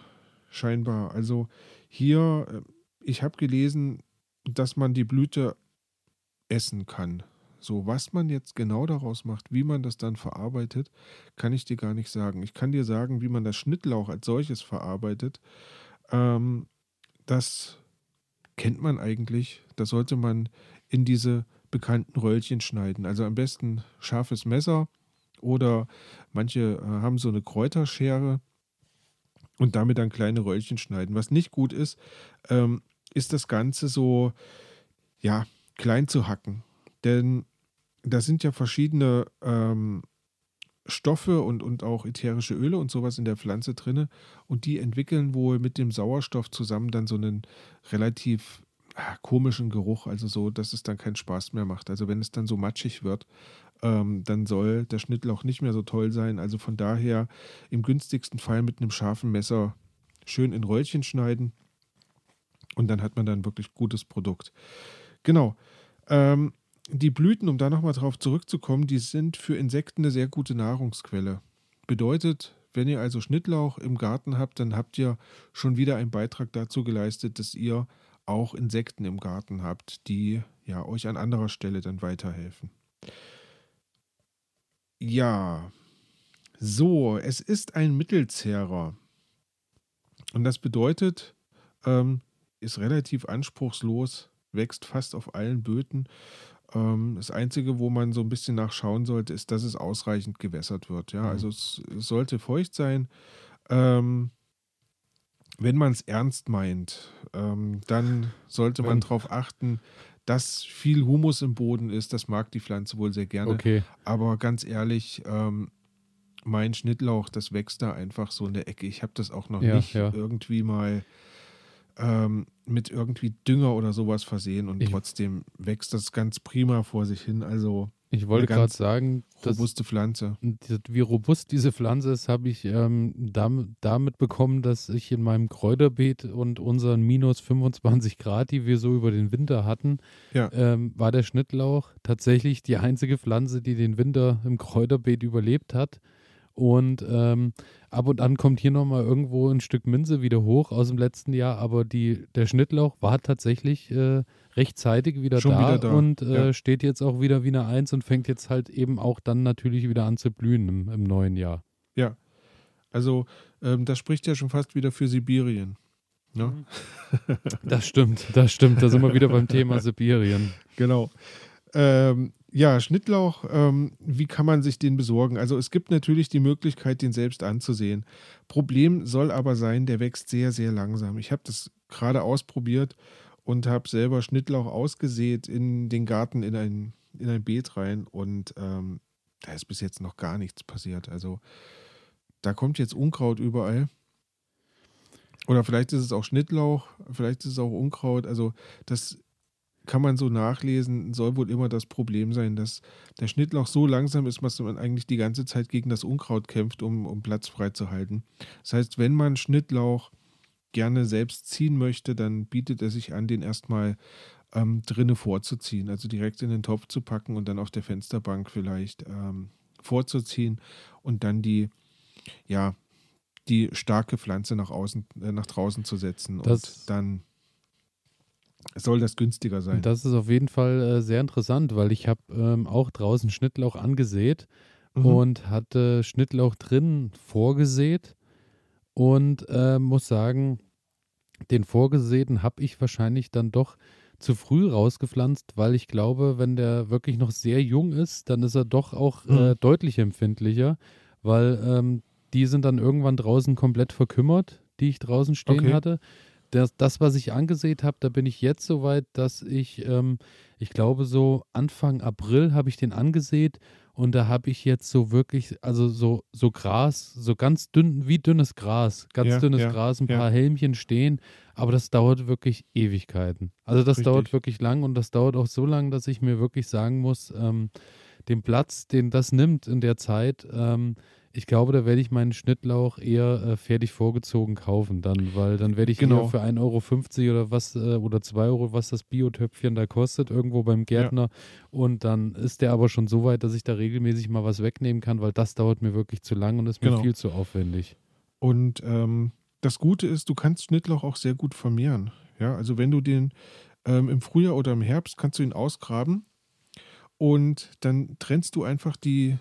scheinbar. Also hier, äh, ich habe gelesen, dass man die Blüte essen kann. So, was man jetzt genau daraus macht, wie man das dann verarbeitet, kann ich dir gar nicht sagen. Ich kann dir sagen, wie man das Schnittlauch als solches verarbeitet. Ähm, das kennt man eigentlich. Das sollte man in diese bekannten Röllchen schneiden. Also am besten scharfes Messer oder manche äh, haben so eine Kräuterschere und damit dann kleine Röllchen schneiden. Was nicht gut ist, ähm, ist das Ganze so, ja, klein zu hacken. Denn da sind ja verschiedene ähm, Stoffe und, und auch ätherische Öle und sowas in der Pflanze drin. Und die entwickeln wohl mit dem Sauerstoff zusammen dann so einen relativ ah, komischen Geruch, also so, dass es dann keinen Spaß mehr macht. Also wenn es dann so matschig wird, ähm, dann soll der Schnittlauch nicht mehr so toll sein. Also von daher im günstigsten Fall mit einem scharfen Messer schön in Röllchen schneiden und dann hat man dann wirklich gutes Produkt. Genau. Ähm, die Blüten, um da nochmal drauf zurückzukommen, die sind für Insekten eine sehr gute Nahrungsquelle. Bedeutet, wenn ihr also Schnittlauch im Garten habt, dann habt ihr schon wieder einen Beitrag dazu geleistet, dass ihr auch Insekten im Garten habt, die ja euch an anderer Stelle dann weiterhelfen. Ja, so, es ist ein Mittelzehrer. Und das bedeutet, ähm, ist relativ anspruchslos, wächst fast auf allen Böden. Ähm, das Einzige, wo man so ein bisschen nachschauen sollte, ist, dass es ausreichend gewässert wird. Ja, mhm. also es, es, sollte feucht sein. Ähm, wenn man es ernst meint, ähm, dann sollte man darauf achten, dass viel Humus im Boden ist. Das mag die Pflanze wohl sehr gerne. Okay. Aber ganz ehrlich, ähm, mein Schnittlauch, das wächst da einfach so in der Ecke. Ich habe das auch noch ja, nicht ja. irgendwie mal ähm, mit irgendwie Dünger oder sowas versehen und ich, trotzdem wächst das ganz prima vor sich hin. Also ich wollte gerade sagen, robuste Pflanze. Wie robust diese Pflanze ist, habe ich ähm, damit, damit, bekommen, dass ich in meinem Kräuterbeet und unseren minus 25 Grad, die wir so über den Winter hatten, ja. ähm, war der Schnittlauch tatsächlich die einzige Pflanze, die den Winter im Kräuterbeet überlebt hat. Und ähm, ab und an kommt hier nochmal irgendwo ein Stück Minze wieder hoch aus dem letzten Jahr, aber die, der Schnittlauch war tatsächlich äh, rechtzeitig wieder da, wieder da, und äh, ja. steht jetzt auch wieder wie eine Eins und fängt jetzt halt eben auch dann natürlich wieder an zu blühen im, im neuen Jahr. Ja, also ähm, das spricht ja schon fast wieder für Sibirien. Ne? Mhm. Das stimmt, das stimmt. Da sind wir wieder beim Thema Sibirien. Genau. Ähm, ja, Schnittlauch, ähm, wie kann man sich den besorgen? Also es gibt natürlich die Möglichkeit, den selbst anzusehen. Problem soll aber sein, der wächst sehr, sehr langsam. Ich habe das gerade ausprobiert und habe selber Schnittlauch ausgesät in den Garten, in ein, in ein Beet rein und ähm, da ist bis jetzt noch gar nichts passiert. Also da kommt jetzt Unkraut überall. Oder vielleicht ist es auch Schnittlauch, vielleicht ist es auch Unkraut. Also das kann man so nachlesen, soll wohl immer das Problem sein, dass der Schnittlauch so langsam ist, dass man eigentlich die ganze Zeit gegen das Unkraut kämpft, um, um Platz freizuhalten. Das heißt, wenn man Schnittlauch gerne selbst ziehen möchte, dann bietet er sich an, den erstmal ähm, drinne vorzuziehen, also direkt in den Topf zu packen und dann auf der Fensterbank vielleicht ähm, vorzuziehen und dann die, ja, die starke Pflanze nach außen, äh, nach draußen zu setzen das und dann soll das günstiger sein. Das ist auf jeden Fall äh, sehr interessant, weil ich habe ähm, auch draußen Schnittlauch angesät mhm. und hatte Schnittlauch drin vorgesät und äh, muss sagen, den vorgesäten habe ich wahrscheinlich dann doch zu früh rausgepflanzt, weil ich glaube, wenn der wirklich noch sehr jung ist, dann ist er doch auch mhm. äh, deutlich empfindlicher, weil ähm, die sind dann irgendwann draußen komplett verkümmert, die ich draußen stehen okay. hatte das, das, was ich angesehen habe, da bin ich jetzt so weit, dass ich, ähm, ich glaube, so Anfang April habe ich den angesät und da habe ich jetzt so wirklich, also so, so Gras, so ganz dünn, wie dünnes Gras, ganz ja, dünnes ja, Gras, ein ja. paar Helmchen stehen, aber das dauert wirklich Ewigkeiten. Also das Richtig. dauert wirklich lang und das dauert auch so lang, dass ich mir wirklich sagen muss, ähm, den Platz, den das nimmt in der Zeit, ähm, ich glaube, da werde ich meinen Schnittlauch eher äh, fertig vorgezogen kaufen dann, weil dann werde ich genau. für 1,50 Euro oder was äh, oder 2 Euro, was das Biotöpfchen da kostet, irgendwo beim Gärtner. Ja. Und dann ist der aber schon so weit, dass ich da regelmäßig mal was wegnehmen kann, weil das dauert mir wirklich zu lang und ist mir genau. viel zu aufwendig. Und ähm, das Gute ist, du kannst Schnittlauch auch sehr gut vermehren. Ja, also wenn du den ähm, im Frühjahr oder im Herbst kannst du ihn ausgraben und dann trennst du einfach die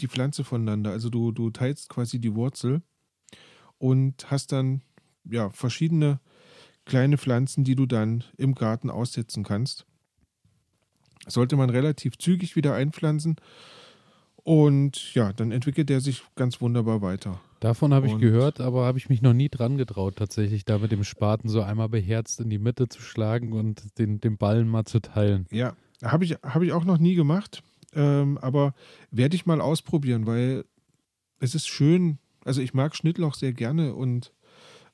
die Pflanze voneinander. Also du, du teilst quasi die Wurzel und hast dann ja verschiedene kleine Pflanzen, die du dann im Garten aussetzen kannst. Sollte man relativ zügig wieder einpflanzen und ja, dann entwickelt er sich ganz wunderbar weiter. Davon habe ich gehört, aber habe ich mich noch nie dran getraut, tatsächlich da mit dem Spaten so einmal beherzt in die Mitte zu schlagen und den, den Ballen mal zu teilen. Ja, habe ich, hab ich auch noch nie gemacht. Ähm, aber werde ich mal ausprobieren, weil es ist schön. Also ich mag Schnittlauch sehr gerne und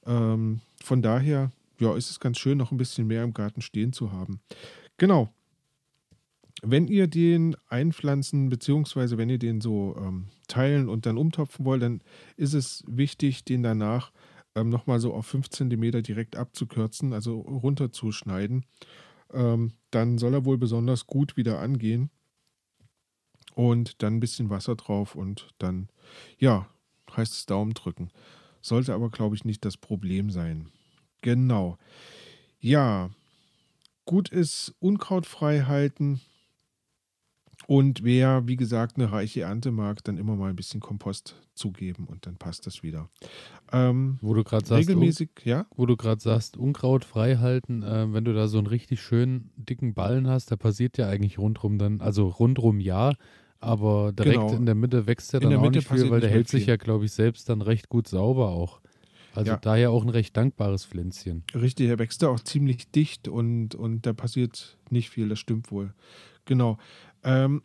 ähm, von daher ja, ist es ganz schön, noch ein bisschen mehr im Garten stehen zu haben. Genau. Wenn ihr den einpflanzen, beziehungsweise wenn ihr den so ähm, teilen und dann umtopfen wollt, dann ist es wichtig, den danach ähm, nochmal so auf 5 cm direkt abzukürzen, also runterzuschneiden. Ähm, dann soll er wohl besonders gut wieder angehen und dann ein bisschen Wasser drauf und dann, ja, heißt es Daumen drücken. Sollte aber, glaube ich, nicht das Problem sein. Genau. Ja, gut ist Unkraut frei halten Und wer, wie gesagt, eine reiche Ernte mag, dann immer mal ein bisschen Kompost zugeben und dann passt das wieder. Ähm, wo du gerade sagst, regelmäßig, ja? Wo du gerade sagst, Unkraut frei halten, äh, wenn du da so einen richtig schönen dicken Ballen hast, da passiert ja eigentlich rundrum dann, also rundrum ja, aber direkt genau. in der Mitte wächst der dann auch Mitte nicht viel, weil der hält sich ja, glaube ich, selbst dann recht gut sauber auch. Also ja. daher auch ein recht dankbares Pflänzchen. Richtig, er wächst da auch ziemlich dicht und, und da passiert nicht viel, das stimmt wohl. Genau. Ähm,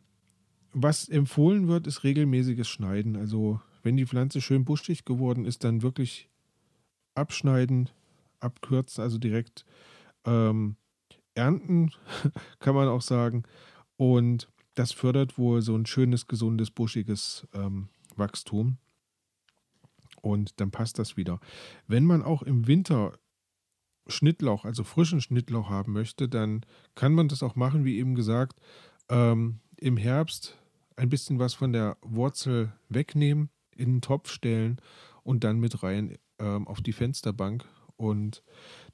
was empfohlen wird, ist regelmäßiges Schneiden. Also wenn die Pflanze schön buschig geworden ist, dann wirklich abschneiden, abkürzen, also direkt ähm, ernten, kann man auch sagen. Und das fördert wohl so ein schönes, gesundes, buschiges ähm, Wachstum. Und dann passt das wieder. Wenn man auch im Winter Schnittlauch, also frischen Schnittlauch haben möchte, dann kann man das auch machen, wie eben gesagt, ähm, im Herbst ein bisschen was von der Wurzel wegnehmen, in den Topf stellen und dann mit rein ähm, auf die Fensterbank. Und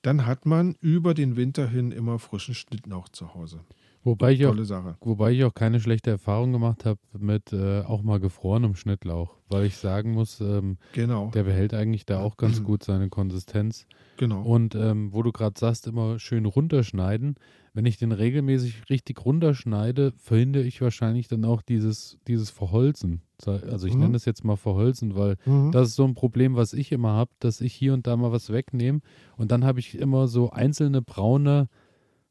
dann hat man über den Winter hin immer frischen Schnittlauch zu Hause. Wobei ich, auch, wobei ich auch keine schlechte Erfahrung gemacht habe mit äh, auch mal gefrorenem Schnittlauch, weil ich sagen muss, ähm, genau. der behält eigentlich da auch ganz gut seine Konsistenz. Genau. Und ähm, wo du gerade sagst, immer schön runterschneiden. Wenn ich den regelmäßig richtig runterschneide, verhindere ich wahrscheinlich dann auch dieses, dieses Verholzen. Also ich mhm. nenne das jetzt mal Verholzen, weil mhm. das ist so ein Problem, was ich immer habe, dass ich hier und da mal was wegnehme und dann habe ich immer so einzelne braune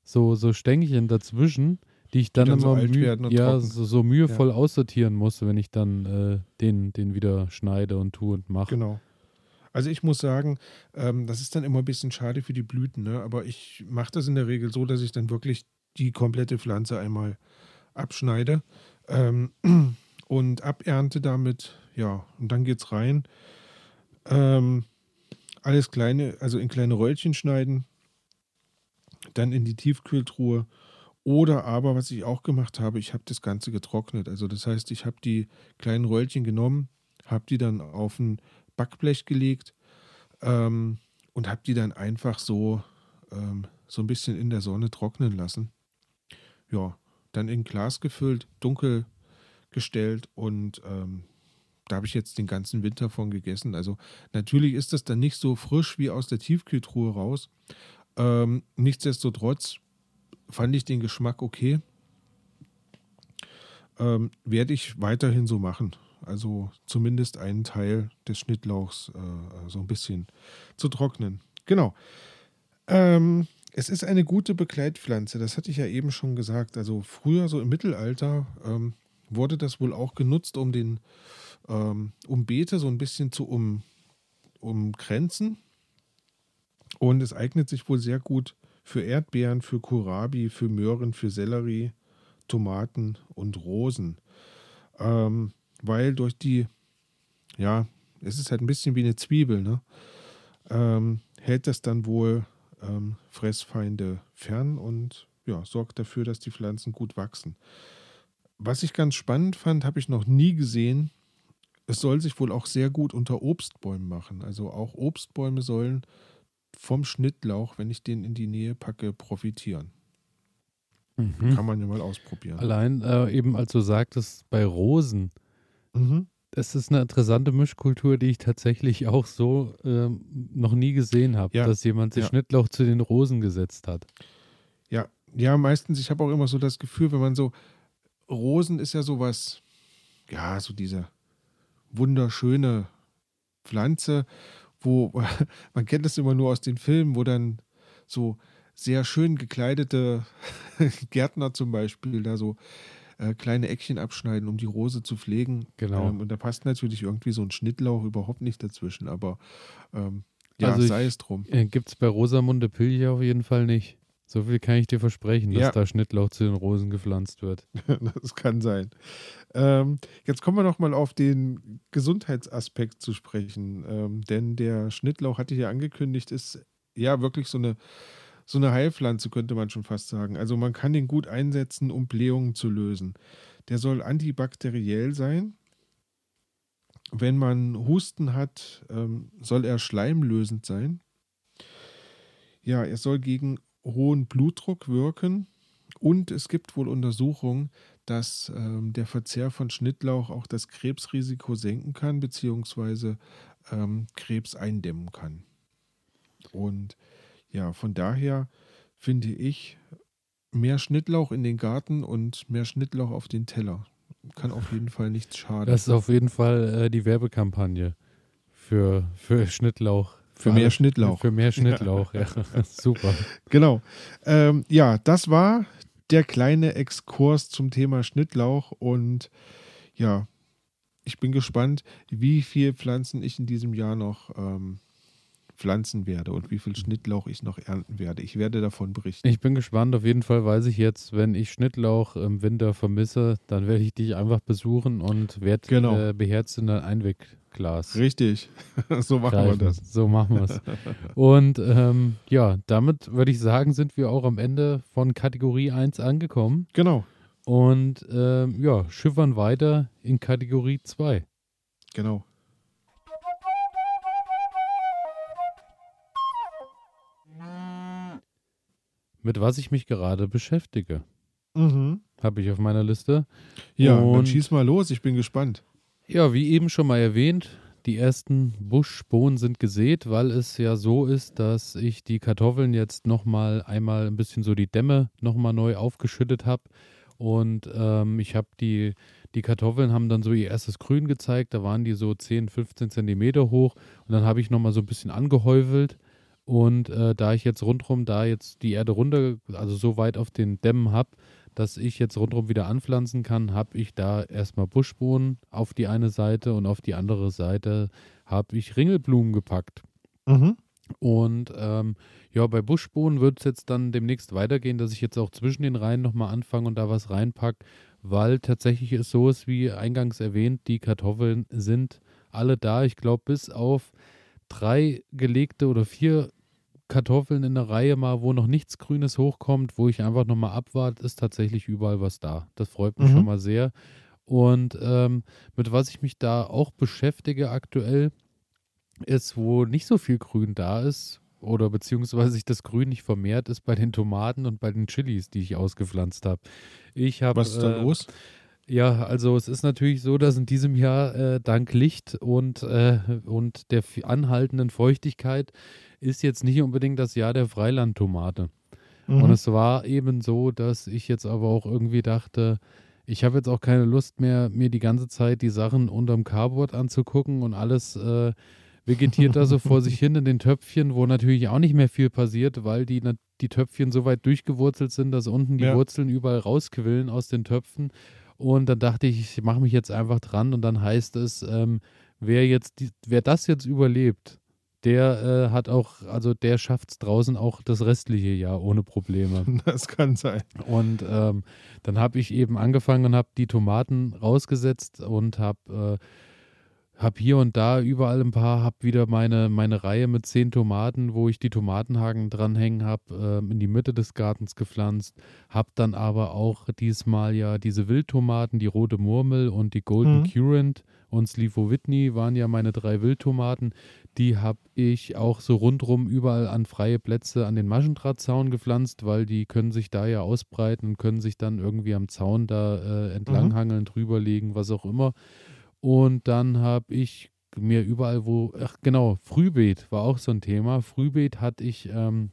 so, so Stängchen dazwischen, die ich dann, die dann immer so, müh ja, so, so, mühevoll ja. aussortieren muss, wenn ich dann äh, den, den wieder schneide und tue und mache. Genau. Also ich muss sagen, ähm, das ist dann immer ein bisschen schade für die Blüten, ne? aber ich mache das in der Regel so, dass ich dann wirklich die komplette Pflanze einmal abschneide ähm, und abernte damit, ja, und dann geht's rein. Ähm, alles kleine, also in kleine Röllchen schneiden, dann in die Tiefkühltruhe. Oder aber, was ich auch gemacht habe, ich habe das Ganze getrocknet. Also das heißt, ich habe die kleinen Röllchen genommen, habe die dann auf ein Backblech gelegt ähm, und habe die dann einfach so, ähm, so ein bisschen in der Sonne trocknen lassen. Ja, dann in Glas gefüllt, dunkel gestellt und ähm, da habe ich jetzt den ganzen Winter von gegessen. Also natürlich ist das dann nicht so frisch wie aus der Tiefkühltruhe raus, ähm, nichtsdestotrotz fand ich den Geschmack okay. Ähm, werde ich weiterhin so machen. Also zumindest einen Teil des Schnittlauchs äh, so ein bisschen zu trocknen. Genau. Ähm, es ist eine gute Begleitpflanze, das hatte ich ja eben schon gesagt. Also früher, so im Mittelalter, ähm, wurde das wohl auch genutzt, um den ähm, um Beete so ein bisschen zu um, umgrenzen. Und es eignet sich wohl sehr gut für Erdbeeren, für Kohlrabi, für Möhren, für Sellerie, Tomaten und Rosen. Ähm, weil durch die, ja, es ist halt ein bisschen wie eine Zwiebel, ne? Ähm, hält das dann wohl ähm, Fressfeinde fern und ja, sorgt dafür, dass die Pflanzen gut wachsen. Was ich ganz spannend fand, habe ich noch nie gesehen. Es soll sich wohl auch sehr gut unter Obstbäumen machen. Also auch Obstbäume sollen vom Schnittlauch, wenn ich den in die Nähe packe, profitieren. Mhm. Kann man ja mal ausprobieren. Allein äh, eben, als du sagtest, bei Rosen, mhm. das ist eine interessante Mischkultur, die ich tatsächlich auch so ähm, noch nie gesehen habe, ja. dass jemand sich ja. Schnittlauch zu den Rosen gesetzt hat. Ja, ja, meistens, ich habe auch immer so das Gefühl, wenn man so, Rosen ist ja sowas, ja, so diese wunderschöne Pflanze wo man kennt das immer nur aus den Filmen, wo dann so sehr schön gekleidete Gärtner zum Beispiel da so äh, kleine Eckchen abschneiden, um die Rose zu pflegen. Genau. Ähm, und da passt natürlich irgendwie so ein Schnittlauch überhaupt nicht dazwischen, aber ähm, ja, also sei ich, es drum. Äh, Gibt es bei Rosamunde Pilcher auf jeden Fall nicht. So viel kann ich dir versprechen, dass ja. da Schnittlauch zu den Rosen gepflanzt wird. das kann sein. Ähm, jetzt kommen wir noch mal auf den Gesundheitsaspekt zu sprechen. Ähm, denn der Schnittlauch, hatte ich ja angekündigt, ist ja wirklich so eine, so eine Heilpflanze, könnte man schon fast sagen. Also man kann den gut einsetzen, um Blähungen zu lösen. Der soll antibakteriell sein. Wenn man Husten hat, ähm, soll er schleimlösend sein. Ja, er soll gegen hohen Blutdruck wirken und es gibt wohl Untersuchungen, dass ähm, der Verzehr von Schnittlauch auch das Krebsrisiko senken kann, beziehungsweise ähm, Krebs eindämmen kann. Und ja, von daher finde ich mehr Schnittlauch in den Garten und mehr Schnittlauch auf den Teller. Kann auf jeden Fall nichts schaden. Das ist auf jeden Fall äh, die Werbekampagne für, für Schnittlauch. Für, mehr Schnittlauch. Für mehr Schnittlauch, ja. ja. Super. Genau. Ähm, ja, das war der kleine Exkurs zum Thema Schnittlauch und ja, ich bin gespannt, wie viele Pflanzen ich in diesem Jahr noch ähm, pflanzen werde und wie viel Schnittlauch ich noch ernten werde. Ich werde davon berichten. Ich bin gespannt. Auf jeden Fall weiß ich jetzt, wenn ich Schnittlauch im Winter vermisse, dann werde ich dich einfach besuchen und werde genau. äh, beherzt in ein Einwegglas. Richtig. so machen greifen. wir das. So machen wir es. und ähm, ja, damit würde ich sagen, sind wir auch am Ende von Kategorie 1 angekommen. Genau. Und ähm, ja, schiffern weiter in Kategorie 2. Genau. mit was ich mich gerade beschäftige. Mhm. Habe ich auf meiner Liste. Ja, Und, dann schieß mal los, ich bin gespannt. Ja, wie eben schon mal erwähnt, die ersten Buschbohnen sind gesät, weil es ja so ist, dass ich die Kartoffeln jetzt nochmal einmal ein bisschen so die Dämme nochmal neu aufgeschüttet habe. Und ähm, ich habe die, die Kartoffeln haben dann so ihr erstes Grün gezeigt. Da waren die so 10, 15 Zentimeter hoch. Und dann habe ich nochmal so ein bisschen angehäufelt. Und äh, da ich jetzt rundherum, da jetzt die Erde runter, also so weit auf den Dämmen habe, dass ich jetzt rundherum wieder anpflanzen kann, habe ich da erstmal Buschbohnen auf die eine Seite und auf die andere Seite habe ich Ringelblumen gepackt. Mhm. Und ähm, ja, bei Buschbohnen wird es jetzt dann demnächst weitergehen, dass ich jetzt auch zwischen den Reihen nochmal anfange und da was reinpacke, weil tatsächlich es so ist, wie eingangs erwähnt, die Kartoffeln sind alle da. Ich glaube, bis auf drei gelegte oder vier Kartoffeln in der Reihe mal, wo noch nichts Grünes hochkommt, wo ich einfach nochmal abwarte, ist tatsächlich überall was da. Das freut mich mhm. schon mal sehr. Und ähm, mit was ich mich da auch beschäftige aktuell, ist, wo nicht so viel Grün da ist, oder beziehungsweise sich das Grün nicht vermehrt, ist bei den Tomaten und bei den Chilis, die ich ausgepflanzt habe. Ich habe. Was ist da äh, los? Ja, also es ist natürlich so, dass in diesem Jahr äh, dank Licht und, äh, und der anhaltenden Feuchtigkeit ist jetzt nicht unbedingt das Jahr der Freilandtomate. Mhm. Und es war eben so, dass ich jetzt aber auch irgendwie dachte, ich habe jetzt auch keine Lust mehr, mir die ganze Zeit die Sachen unterm Carboard anzugucken und alles äh, vegetiert da so vor sich hin in den Töpfchen, wo natürlich auch nicht mehr viel passiert, weil die, die Töpfchen so weit durchgewurzelt sind, dass unten die ja. Wurzeln überall rausquillen aus den Töpfen. Und dann dachte ich, ich mache mich jetzt einfach dran und dann heißt es, ähm, wer jetzt die, wer das jetzt überlebt, der äh, hat auch, also der schafft es draußen auch das restliche Jahr ohne Probleme. Das kann sein. Und ähm, dann habe ich eben angefangen und habe die Tomaten rausgesetzt und habe äh, hab hier und da überall ein paar, habe wieder meine, meine Reihe mit zehn Tomaten, wo ich die Tomatenhaken dranhängen habe, äh, in die Mitte des Gartens gepflanzt. Habe dann aber auch diesmal ja diese Wildtomaten, die rote Murmel und die Golden mhm. Currant und Slivo Whitney waren ja meine drei Wildtomaten. Die habe ich auch so rundrum überall an freie Plätze an den Maschendrahtzaun gepflanzt, weil die können sich da ja ausbreiten und können sich dann irgendwie am Zaun da äh, entlanghangeln, mhm. drüberlegen, was auch immer. Und dann habe ich mir überall, wo, ach genau, Frühbeet war auch so ein Thema. Frühbeet hatte ich ähm,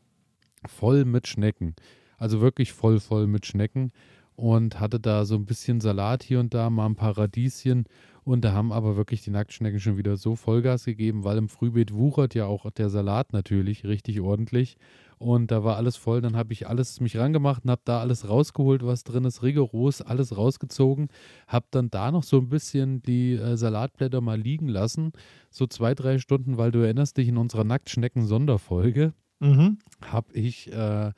voll mit Schnecken. Also wirklich voll, voll mit Schnecken. Und hatte da so ein bisschen Salat hier und da, mal ein paar Radieschen und da haben aber wirklich die Nacktschnecken schon wieder so Vollgas gegeben, weil im Frühbeet wuchert ja auch der Salat natürlich richtig ordentlich. Und da war alles voll. Dann habe ich alles mich rangemacht und habe da alles rausgeholt, was drin ist, rigoros alles rausgezogen. Habe dann da noch so ein bisschen die äh, Salatblätter mal liegen lassen. So zwei, drei Stunden, weil du erinnerst dich in unserer Nacktschnecken-Sonderfolge. Mhm. Habe ich. Äh,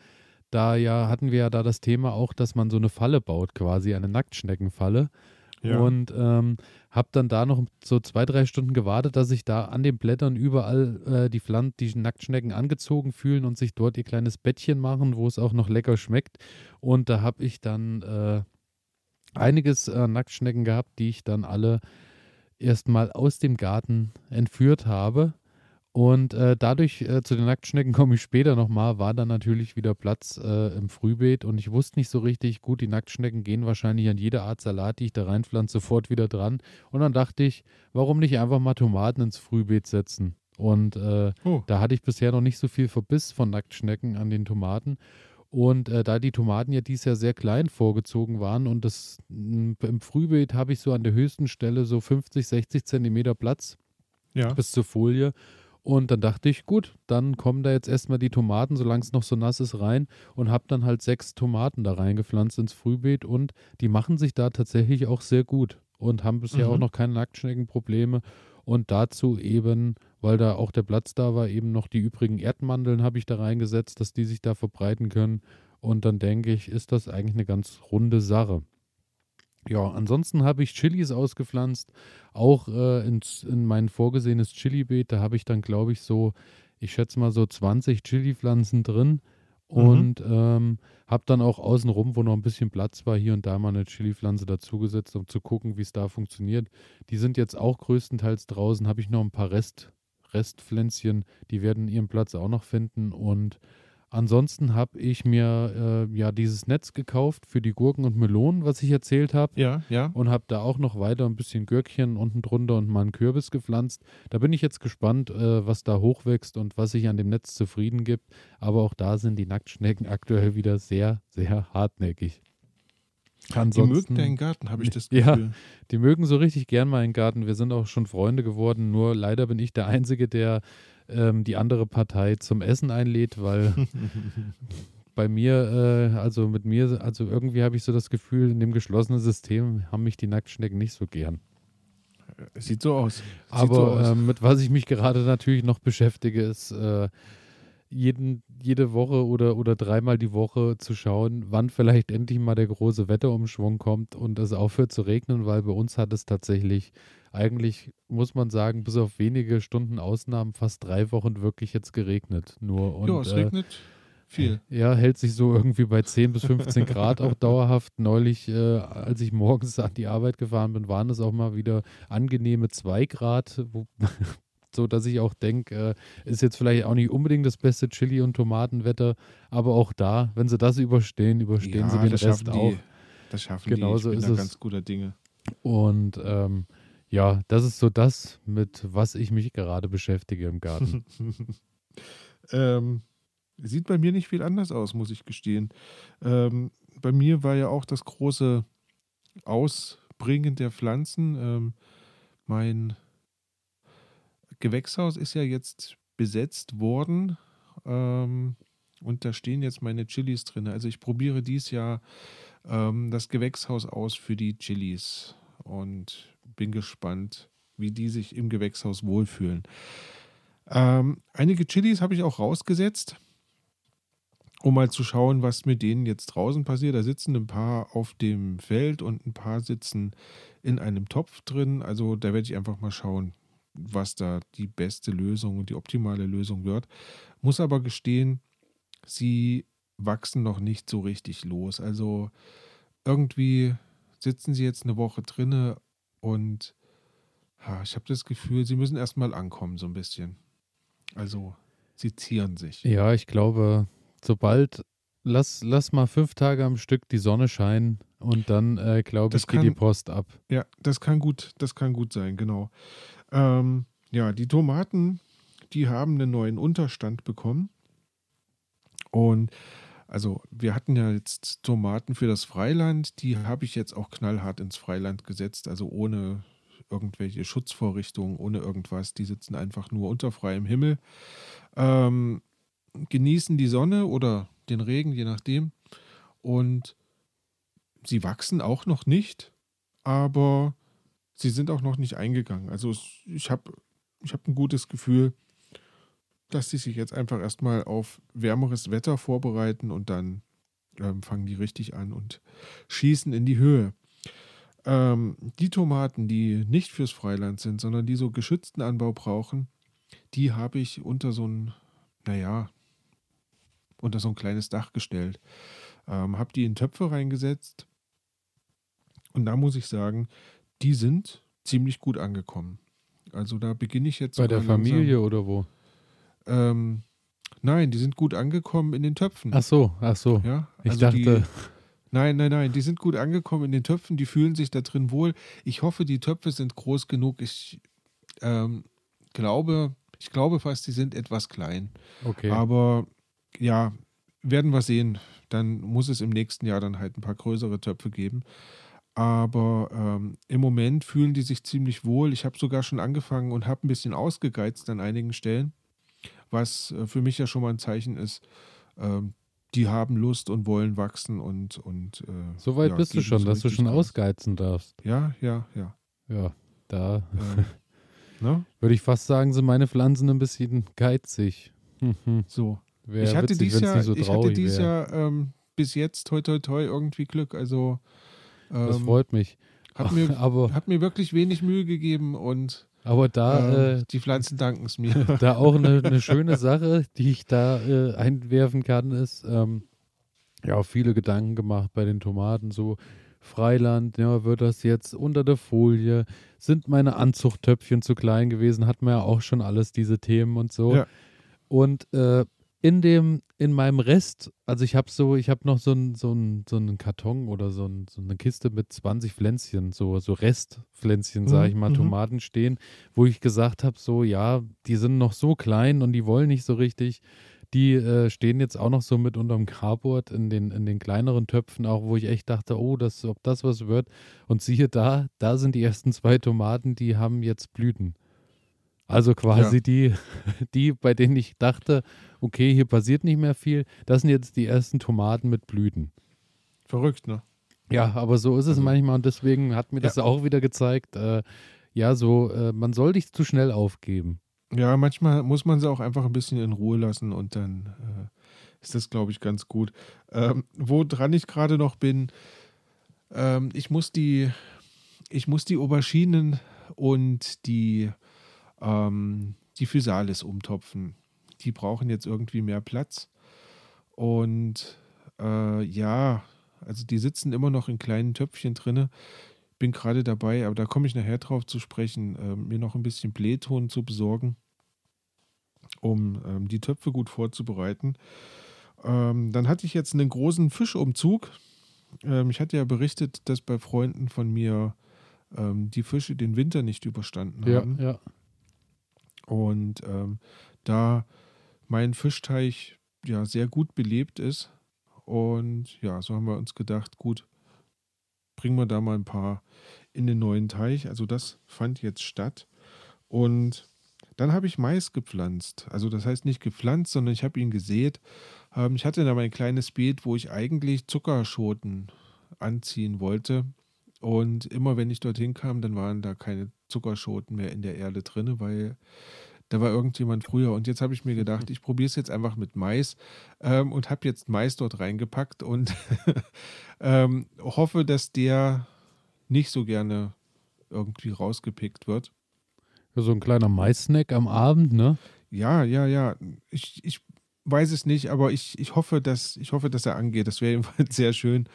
da ja hatten wir ja da das Thema auch, dass man so eine Falle baut, quasi eine Nacktschneckenfalle. Ja. Und ähm, habe dann da noch so zwei, drei Stunden gewartet, dass sich da an den Blättern überall äh, die, Pflanzen, die Nacktschnecken angezogen fühlen und sich dort ihr kleines Bettchen machen, wo es auch noch lecker schmeckt. Und da habe ich dann äh, einiges äh, Nacktschnecken gehabt, die ich dann alle erstmal aus dem Garten entführt habe Und äh, dadurch, äh, zu den Nacktschnecken komme ich später nochmal, war dann natürlich wieder Platz äh, im Frühbeet und ich wusste nicht so richtig, gut, die Nacktschnecken gehen wahrscheinlich an jede Art Salat, die ich da reinpflanze, sofort wieder dran. Und dann dachte ich, warum nicht einfach mal Tomaten ins Frühbeet setzen? Und äh, oh. da hatte ich bisher noch nicht so viel Verbiss von Nacktschnecken an den Tomaten. Und äh, da die Tomaten ja dieses Jahr sehr klein vorgezogen waren und das im Frühbeet habe ich so an der höchsten Stelle so 50, 60 Zentimeter Platz ja. bis zur Folie. Und dann dachte ich, gut, dann kommen da jetzt erstmal die Tomaten, solange es noch so nass ist, rein und habe dann halt sechs Tomaten da reingepflanzt ins Frühbeet und die machen sich da tatsächlich auch sehr gut und haben bisher mhm. auch noch keine Nacktschneckenprobleme. Und dazu eben, weil da auch der Platz da war, eben noch die übrigen Erdmandeln habe ich da reingesetzt, dass die sich da verbreiten können. Und dann denke ich, ist das eigentlich eine ganz runde Sache. Ja, ansonsten habe ich Chilis ausgepflanzt, auch äh, in, in mein vorgesehenes Chili-Beet. Da habe ich dann, glaube ich, so, ich schätze mal so 20 Chili-Pflanzen drin. Mhm. Und mhm. ähm, habe dann auch außenrum, wo noch ein bisschen Platz war, hier und da mal eine Chili-Pflanze dazugesetzt, um zu gucken, wie es da funktioniert. Die sind jetzt auch größtenteils draußen. Habe ich noch ein paar Rest, Restpflänzchen, die werden ihren Platz auch noch finden. Und Ansonsten habe ich mir äh, ja dieses Netz gekauft für die Gurken und Melonen, was ich erzählt habe. Ja, ja. Und habe da auch noch weiter ein bisschen Gürkchen unten drunter und mal einen Kürbis gepflanzt. Da bin ich jetzt gespannt, äh, was da hochwächst und was sich an dem Netz zufrieden gibt. Aber auch da sind die Nacktschnecken aktuell wieder sehr, sehr hartnäckig. Ansonsten, die mögen deinen Garten, habe ich das Gefühl. Ja, die mögen so richtig gern meinen Garten. Wir sind auch schon Freunde geworden. Nur leider bin ich der Einzige, der ähm, die andere Partei zum Essen einlädt, weil bei mir, äh, also mit mir, also irgendwie habe ich so das Gefühl, in dem geschlossenen System haben mich die Nacktschnecken nicht so gern. Sieht so aus. Sieht Aber so aus. Äh, mit was ich mich gerade natürlich noch beschäftige, ist äh, jeden, jede Woche oder, oder dreimal die Woche zu schauen, wann vielleicht endlich mal der große Wetterumschwung kommt und es aufhört zu regnen, weil bei uns hat es tatsächlich eigentlich, muss man sagen, bis auf wenige Stunden Ausnahmen fast drei Wochen wirklich jetzt geregnet. Nur und, ja, es äh, regnet viel. Ja, hält sich so irgendwie bei 10 bis 15 Grad auch dauerhaft. Neulich, äh, als ich morgens an die Arbeit gefahren bin, waren es auch mal wieder angenehme 2 Grad, wo, so dass ich auch denke, äh, ist jetzt vielleicht auch nicht unbedingt das beste Chili- und Tomatenwetter, aber auch da, wenn sie das überstehen, überstehen ja, sie den Rest auch. Das schaffen Genauso die. Ich bin ist da ganz guter Dinge. Und ähm, ja, das ist so das, mit was ich mich gerade beschäftige im Garten. ähm, sieht bei mir nicht viel anders aus, muss ich gestehen. Ähm, bei mir war ja auch das große Ausbringen der Pflanzen. Ähm, mein Gewächshaus ist ja jetzt besetzt worden ähm, und da stehen jetzt meine Chilis drin. Also ich probiere dies Jahr ähm, das Gewächshaus aus für die Chilis und bin gespannt, wie die sich im Gewächshaus wohlfühlen. Ähm, einige Chilis habe ich auch rausgesetzt, um mal zu schauen, was mit denen jetzt draußen passiert. Da sitzen ein paar auf dem Feld und ein paar sitzen in einem Topf drin. Also da werde ich einfach mal schauen, was da die beste Lösung und die optimale Lösung wird. Muss aber gestehen, sie wachsen noch nicht so richtig los. Also irgendwie sitzen sie jetzt eine Woche drinne und ha, ich habe das Gefühl, sie müssen erstmal ankommen, so ein bisschen. Also sie zieren sich. Ja, ich glaube, sobald lass, lass mal fünf Tage am Stück die Sonne scheinen und dann, äh, glaube ich, kann, geht die Post ab. Ja, das kann gut, das kann gut sein, genau. Ähm, ja, die Tomaten, die haben einen neuen Unterstand bekommen. Und also wir hatten ja jetzt Tomaten für das Freiland, die habe ich jetzt auch knallhart ins Freiland gesetzt, also ohne irgendwelche Schutzvorrichtungen, ohne irgendwas. Die sitzen einfach nur unter freiem Himmel, ähm, genießen die Sonne oder den Regen, je nachdem. Und sie wachsen auch noch nicht, aber sie sind auch noch nicht eingegangen. Also ich habe ich hab ein gutes Gefühl, dass sie sich jetzt einfach erstmal auf wärmeres Wetter vorbereiten und dann ähm, fangen die richtig an und schießen in die Höhe. Ähm, die Tomaten, die nicht fürs Freiland sind, sondern die so geschützten Anbau brauchen, die habe ich unter so ein, naja, unter so ein kleines Dach gestellt. Ähm, habe die in Töpfe reingesetzt und da muss ich sagen, die sind ziemlich gut angekommen. Also da beginne ich jetzt. Bei der Familie langsam. oder wo? Ähm, nein, die sind gut angekommen in den Töpfen. Ach so, ach so. Ja, ich also dachte, Die, nein, nein, nein, die sind gut angekommen in den Töpfen, die fühlen sich da drin wohl. Ich hoffe, die Töpfe sind groß genug. Ich ähm, glaube, ich glaube fast, die sind etwas klein. okay. Aber ja, werden wir sehen. Dann muss es im nächsten Jahr dann halt ein paar größere Töpfe geben. Aber ähm, im Moment fühlen die sich ziemlich wohl. Ich habe sogar schon angefangen und habe ein bisschen ausgegeizt an einigen Stellen, was äh, für mich ja schon mal ein Zeichen ist. Ähm, die haben Lust und wollen wachsen und. und äh, so weit ja, bist du schon, dass du schon ausgeizen darfst. Ja, ja, ja. Ja, da Ähm, ne? würde ich fast sagen, sind meine Pflanzen ein bisschen geizig. So. Wäre ich hatte witzig, dieses Jahr, so ich hatte dieses wär. Jahr ähm, bis jetzt toi toi toi irgendwie Glück. Also Das ähm, freut mich. hat mir aber, hat mir wirklich wenig Mühe gegeben und aber da, ähm, äh, die Pflanzen danken es mir. da auch eine, eine schöne Sache, die ich da äh, einwerfen kann, ist, ähm, ja, auch viele Gedanken gemacht bei den Tomaten, so Freiland, ja, wird das jetzt unter der Folie? Sind meine Anzuchttöpfchen zu klein gewesen? Hatten wir ja auch schon alles diese Themen und so. Ja. Und äh, in dem, in meinem Rest, also ich habe so, ich habe noch so einen so so einen Karton oder so, ein, so eine Kiste mit 20 Pflänzchen, so, so Restpflänzchen, sage Mhm, ich mal, mhm. Tomaten stehen, wo ich gesagt habe, so, ja, die sind noch so klein und die wollen nicht so richtig. Die äh, stehen jetzt auch noch so mit unterm Carport in den, in den kleineren Töpfen, auch wo ich echt dachte, oh, das, ob das was wird. Und siehe da, da sind die ersten zwei Tomaten, die haben jetzt Blüten. Also quasi Ja. die, die, bei denen ich dachte, okay, hier passiert nicht mehr viel, das sind jetzt die ersten Tomaten mit Blüten. Verrückt, ne? Ja, aber so ist es Also- manchmal und deswegen hat mir das auch wieder gezeigt, äh, ja, so, äh, man soll nicht zu schnell aufgeben. Ja, manchmal muss man sie auch einfach ein bisschen in Ruhe lassen und dann äh, ist das, glaube ich, ganz gut. Ähm, woran ich gerade noch bin, ähm, ich muss die, ich muss die Auberginen und die, ähm, die Physalis umtopfen. Die brauchen jetzt irgendwie mehr Platz. Und äh, ja, also die sitzen immer noch in kleinen Töpfchen drinne. Bin gerade dabei, aber da komme ich nachher drauf zu sprechen, äh, mir noch ein bisschen Blähton zu besorgen, um ähm, die Töpfe gut vorzubereiten. Ähm, dann hatte ich jetzt einen großen Fischumzug. Ähm, ich hatte ja berichtet, dass bei Freunden von mir ähm, die Fische den Winter nicht überstanden Ja, haben. ja. Und ähm, da mein Fischteich ja sehr gut belebt ist und ja, so haben wir uns gedacht, gut, bringen wir da mal ein paar in den neuen Teich. Also das fand jetzt statt. Und dann habe ich Mais gepflanzt. Also das heißt nicht gepflanzt, sondern ich habe ihn gesät. Ähm, ich hatte da mein kleines Beet, wo ich eigentlich Zuckerschoten anziehen wollte. Und immer wenn ich dorthin kam, dann waren da keine Zuckerschoten mehr in der Erde drin, weil da war irgendjemand früher. Und jetzt habe ich mir gedacht, ich probiere es jetzt einfach mit Mais ähm, und habe jetzt Mais dort reingepackt und ähm, hoffe, dass der nicht so gerne irgendwie rausgepickt wird. So ein kleiner Mais-Snack am Abend, ne? Ja, ja, ja. Ich, ich weiß es nicht, aber ich, ich, hoffe, dass, ich hoffe, dass er angeht. Das wäre jedenfalls sehr schön.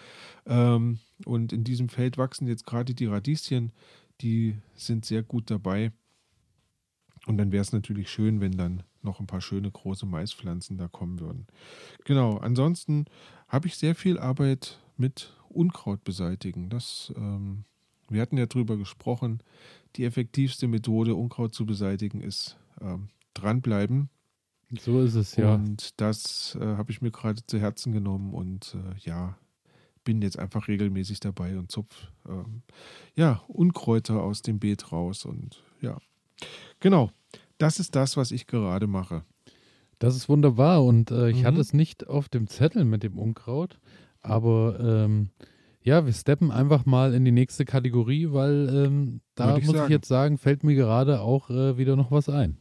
Ähm, und in diesem Feld wachsen jetzt gerade die Radieschen. Die sind sehr gut dabei. Und dann wäre es natürlich schön, wenn dann noch ein paar schöne große Maispflanzen da kommen würden. Genau, ansonsten habe ich sehr viel Arbeit mit Unkraut beseitigen. Das, ähm, wir hatten ja drüber gesprochen. Die effektivste Methode, Unkraut zu beseitigen, ist ähm, dranbleiben. So ist es ja. Und das äh, habe ich mir gerade zu Herzen genommen und äh, ja, bin jetzt einfach regelmäßig dabei und zupf ähm, ja, Unkräuter aus dem Beet raus und ja. Genau, das ist das, was ich gerade mache. Das ist wunderbar und äh, ich Mhm. hatte es nicht auf dem Zettel mit dem Unkraut, aber ähm, ja, wir steppen einfach mal in die nächste Kategorie, weil ähm, da ich muss ich sagen. jetzt sagen, fällt mir gerade auch äh, wieder noch was ein.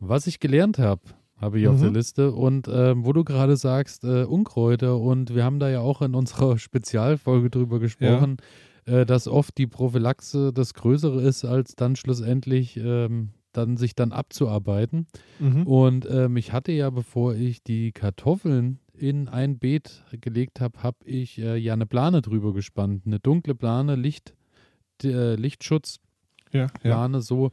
Was ich gelernt habe, habe ich auf Mhm. der Liste. Und ähm, wo du gerade sagst, äh, Unkräuter, und wir haben da ja auch in unserer Spezialfolge drüber gesprochen, äh, dass oft die Prophylaxe das Größere ist, als dann schlussendlich ähm, dann sich dann abzuarbeiten. Mhm. Und ähm, ich hatte ja, bevor ich die Kartoffeln in ein Beet gelegt habe, habe ich äh, ja eine Plane drüber gespannt. Eine dunkle Plane, Licht, äh, Lichtschutz, Ja, ja. So.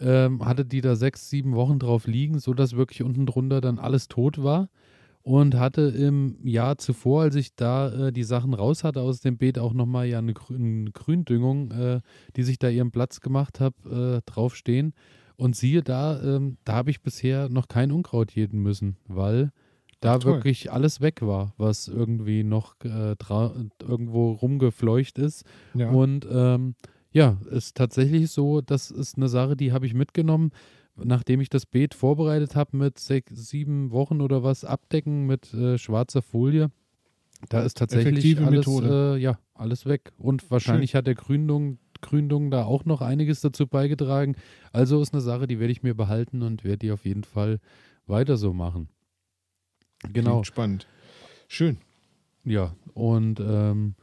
Ähm, hatte die da sechs, sieben Wochen drauf liegen, sodass wirklich unten drunter dann alles tot war. Und hatte im Jahr zuvor, als ich da äh, die Sachen raus hatte aus dem Beet, auch nochmal ja eine, Grü eine Gründüngung, äh, die sich da ihren Platz gemacht hat, äh, draufstehen. Und siehe da, ähm, da habe ich bisher noch kein Unkraut jäten müssen, weil da Ach, wirklich alles weg war, was irgendwie noch äh, irgendwo rumgefleucht ist. ja. Und ähm, ja, ist tatsächlich so, das ist eine Sache, die habe ich mitgenommen, nachdem ich das Beet vorbereitet habe mit sechs, sieben Wochen oder was, abdecken mit äh, schwarzer Folie. Da ist tatsächlich Effektive alles, äh, ja, alles weg. Und wahrscheinlich hat der Gründung, Gründung da auch noch einiges dazu beigetragen. Also ist eine Sache, die werde ich mir behalten und werde die auf jeden Fall weiter so machen. Genau. Klingt spannend. Schön. Ja, und ähm,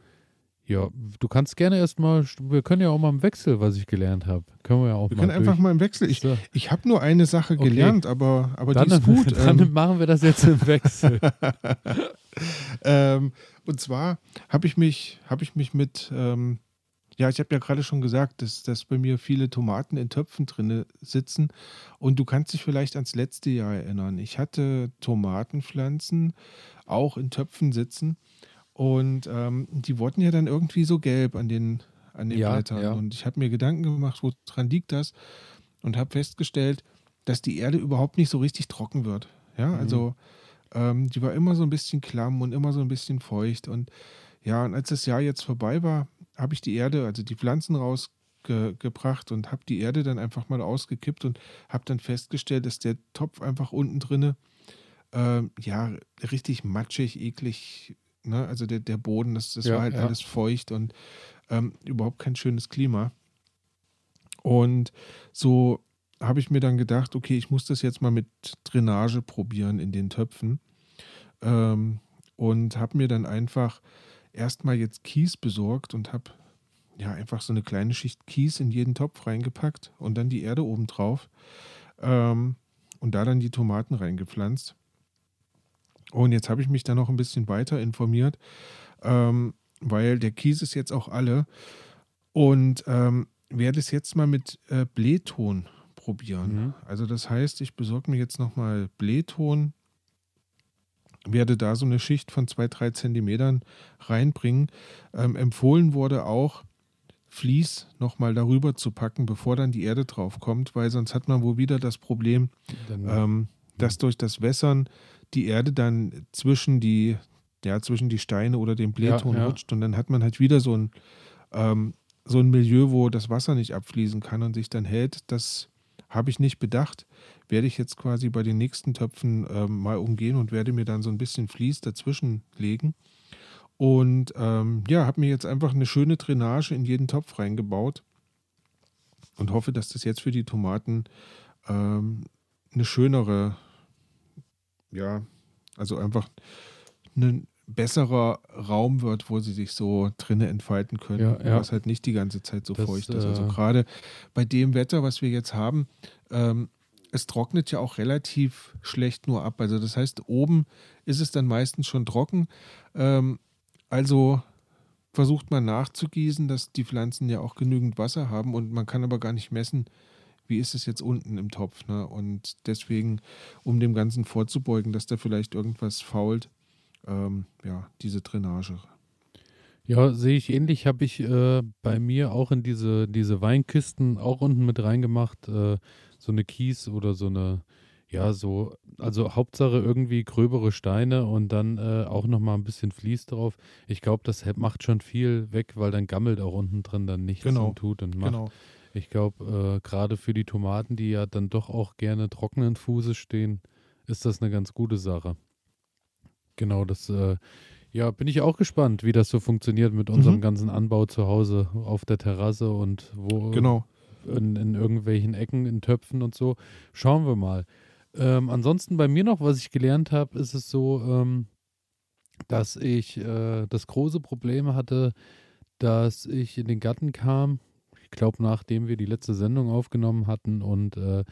ja, du kannst gerne erstmal, wir können ja auch mal im Wechsel, was ich gelernt habe. Können wir ja auch Wir mal. können einfach durch. mal im Wechsel. Ich, So, ich habe nur eine Sache Okay. gelernt, aber, aber dann die ist gut. dann ähm, machen wir das jetzt im Wechsel. ähm, und zwar habe ich mich, habe ich mich mit, ähm, ja, ich habe ja gerade schon gesagt, dass, dass bei mir viele Tomaten in Töpfen drinne sitzen. Und du kannst dich vielleicht ans letzte Jahr erinnern. Ich hatte Tomatenpflanzen auch in Töpfen sitzen. Und ähm, die wurden ja dann irgendwie so gelb an den, an den Ja, Blättern. ja. Und ich habe mir Gedanken gemacht, woran liegt das? Und habe festgestellt, dass die Erde überhaupt nicht so richtig trocken wird. Ja, Mhm. also ähm, die war immer so ein bisschen klamm und immer so ein bisschen feucht. Und ja, und als das Jahr jetzt vorbei war, habe ich die Erde, also die Pflanzen rausgebracht und habe die Erde dann einfach mal ausgekippt und habe dann festgestellt, dass der Topf einfach unten drinne ähm, ja richtig matschig, eklig, ne? also der, der Boden, das, das Ja, war halt ja. alles feucht und ähm, überhaupt kein schönes Klima. Und so habe ich mir dann gedacht, okay, ich muss das jetzt mal mit Drainage probieren in den Töpfen. Ähm, und habe mir dann einfach erstmal jetzt Kies besorgt und habe ja einfach so eine kleine Schicht Kies in jeden Topf reingepackt und dann die Erde oben drauf ähm, und da dann die Tomaten reingepflanzt. Und jetzt habe ich mich da noch ein bisschen weiter informiert, ähm, weil der Kies ist jetzt auch alle und ähm, werde es jetzt mal mit äh, Blähton probieren. Mhm. Also das heißt, ich besorge mir jetzt nochmal Blähton, werde da so eine Schicht von zwei, drei Zentimetern reinbringen. Ähm, empfohlen wurde auch, Vlies nochmal darüber zu packen, bevor dann die Erde drauf kommt, weil sonst hat man wohl wieder das Problem, ähm, dass durch das Wässern die Erde dann zwischen die, ja, zwischen die Steine oder den Blähton Ja, ja. rutscht und dann hat man halt wieder so ein, ähm, so ein Milieu, wo das Wasser nicht abfließen kann und sich dann hält. Das habe ich nicht bedacht. Werde ich jetzt quasi bei den nächsten Töpfen ähm, mal umgehen und werde mir dann so ein bisschen Vlies dazwischen legen. Und ähm, ja, habe mir jetzt einfach eine schöne Drainage in jeden Topf reingebaut und hoffe, dass das jetzt für die Tomaten ähm, eine schönere, ja, also einfach ein besserer Raum wird, wo sie sich so drinne entfalten können, Ja, ja. was halt nicht die ganze Zeit so Das, feucht ist. Also äh, gerade bei dem Wetter, was wir jetzt haben, ähm, es trocknet ja auch relativ schlecht nur ab. Also das heißt, oben ist es dann meistens schon trocken. Ähm, also versucht man nachzugießen, dass die Pflanzen ja auch genügend Wasser haben und man kann aber gar nicht messen, wie ist es jetzt unten im Topf. Ne? Und deswegen, um dem Ganzen vorzubeugen, dass da vielleicht irgendwas fault, ähm, ja, diese Drainage. Ja, sehe ich ähnlich. Habe ich äh, bei mir auch in diese, diese Weinkisten auch unten mit reingemacht. Äh, so eine Kies oder so eine, ja, so, also Hauptsache irgendwie gröbere Steine und dann äh, auch nochmal ein bisschen Vlies drauf. Ich glaube, das macht schon viel weg, weil dann gammelt auch unten drin dann nichts Genau, und tut und macht. Genau. Ich glaube, äh, gerade für die Tomaten, die ja dann doch auch gerne trockenen Fußes stehen, ist das eine ganz gute Sache. Genau, das, äh, ja, bin ich auch gespannt, wie das so funktioniert mit unserem Mhm. ganzen Anbau zu Hause auf der Terrasse und wo Genau. in, in irgendwelchen Ecken, in Töpfen und so. Schauen wir mal. Ähm, ansonsten bei mir noch, was ich gelernt habe, ist es so, ähm, dass ich äh, das große Problem hatte, dass ich in den Garten kam. Ich glaube, nachdem wir die letzte Sendung aufgenommen hatten und äh,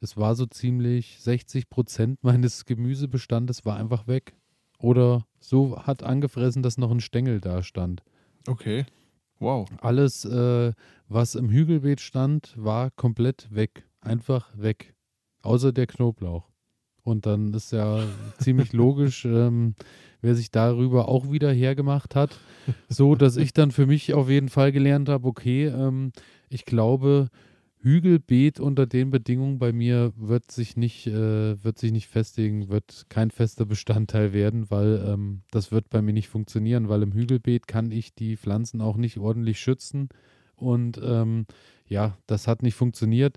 es war so ziemlich 60 Prozent meines Gemüsebestandes war einfach weg. oder so hat angefressen, dass noch ein Stängel da stand. Okay. Wow. Alles, äh, was im Hügelbeet stand, war komplett weg. Einfach weg. Außer der Knoblauch. Und dann ist ja ziemlich logisch, ähm, wer sich darüber auch wieder hergemacht hat. So, dass ich dann für mich auf jeden Fall gelernt habe, okay, ähm, ich glaube, Hügelbeet unter den Bedingungen bei mir wird sich nicht, äh, wird sich nicht festigen, wird kein fester Bestandteil werden, weil ähm, das wird bei mir nicht funktionieren, weil im Hügelbeet kann ich die Pflanzen auch nicht ordentlich schützen. Und ähm, ja, das hat nicht funktioniert.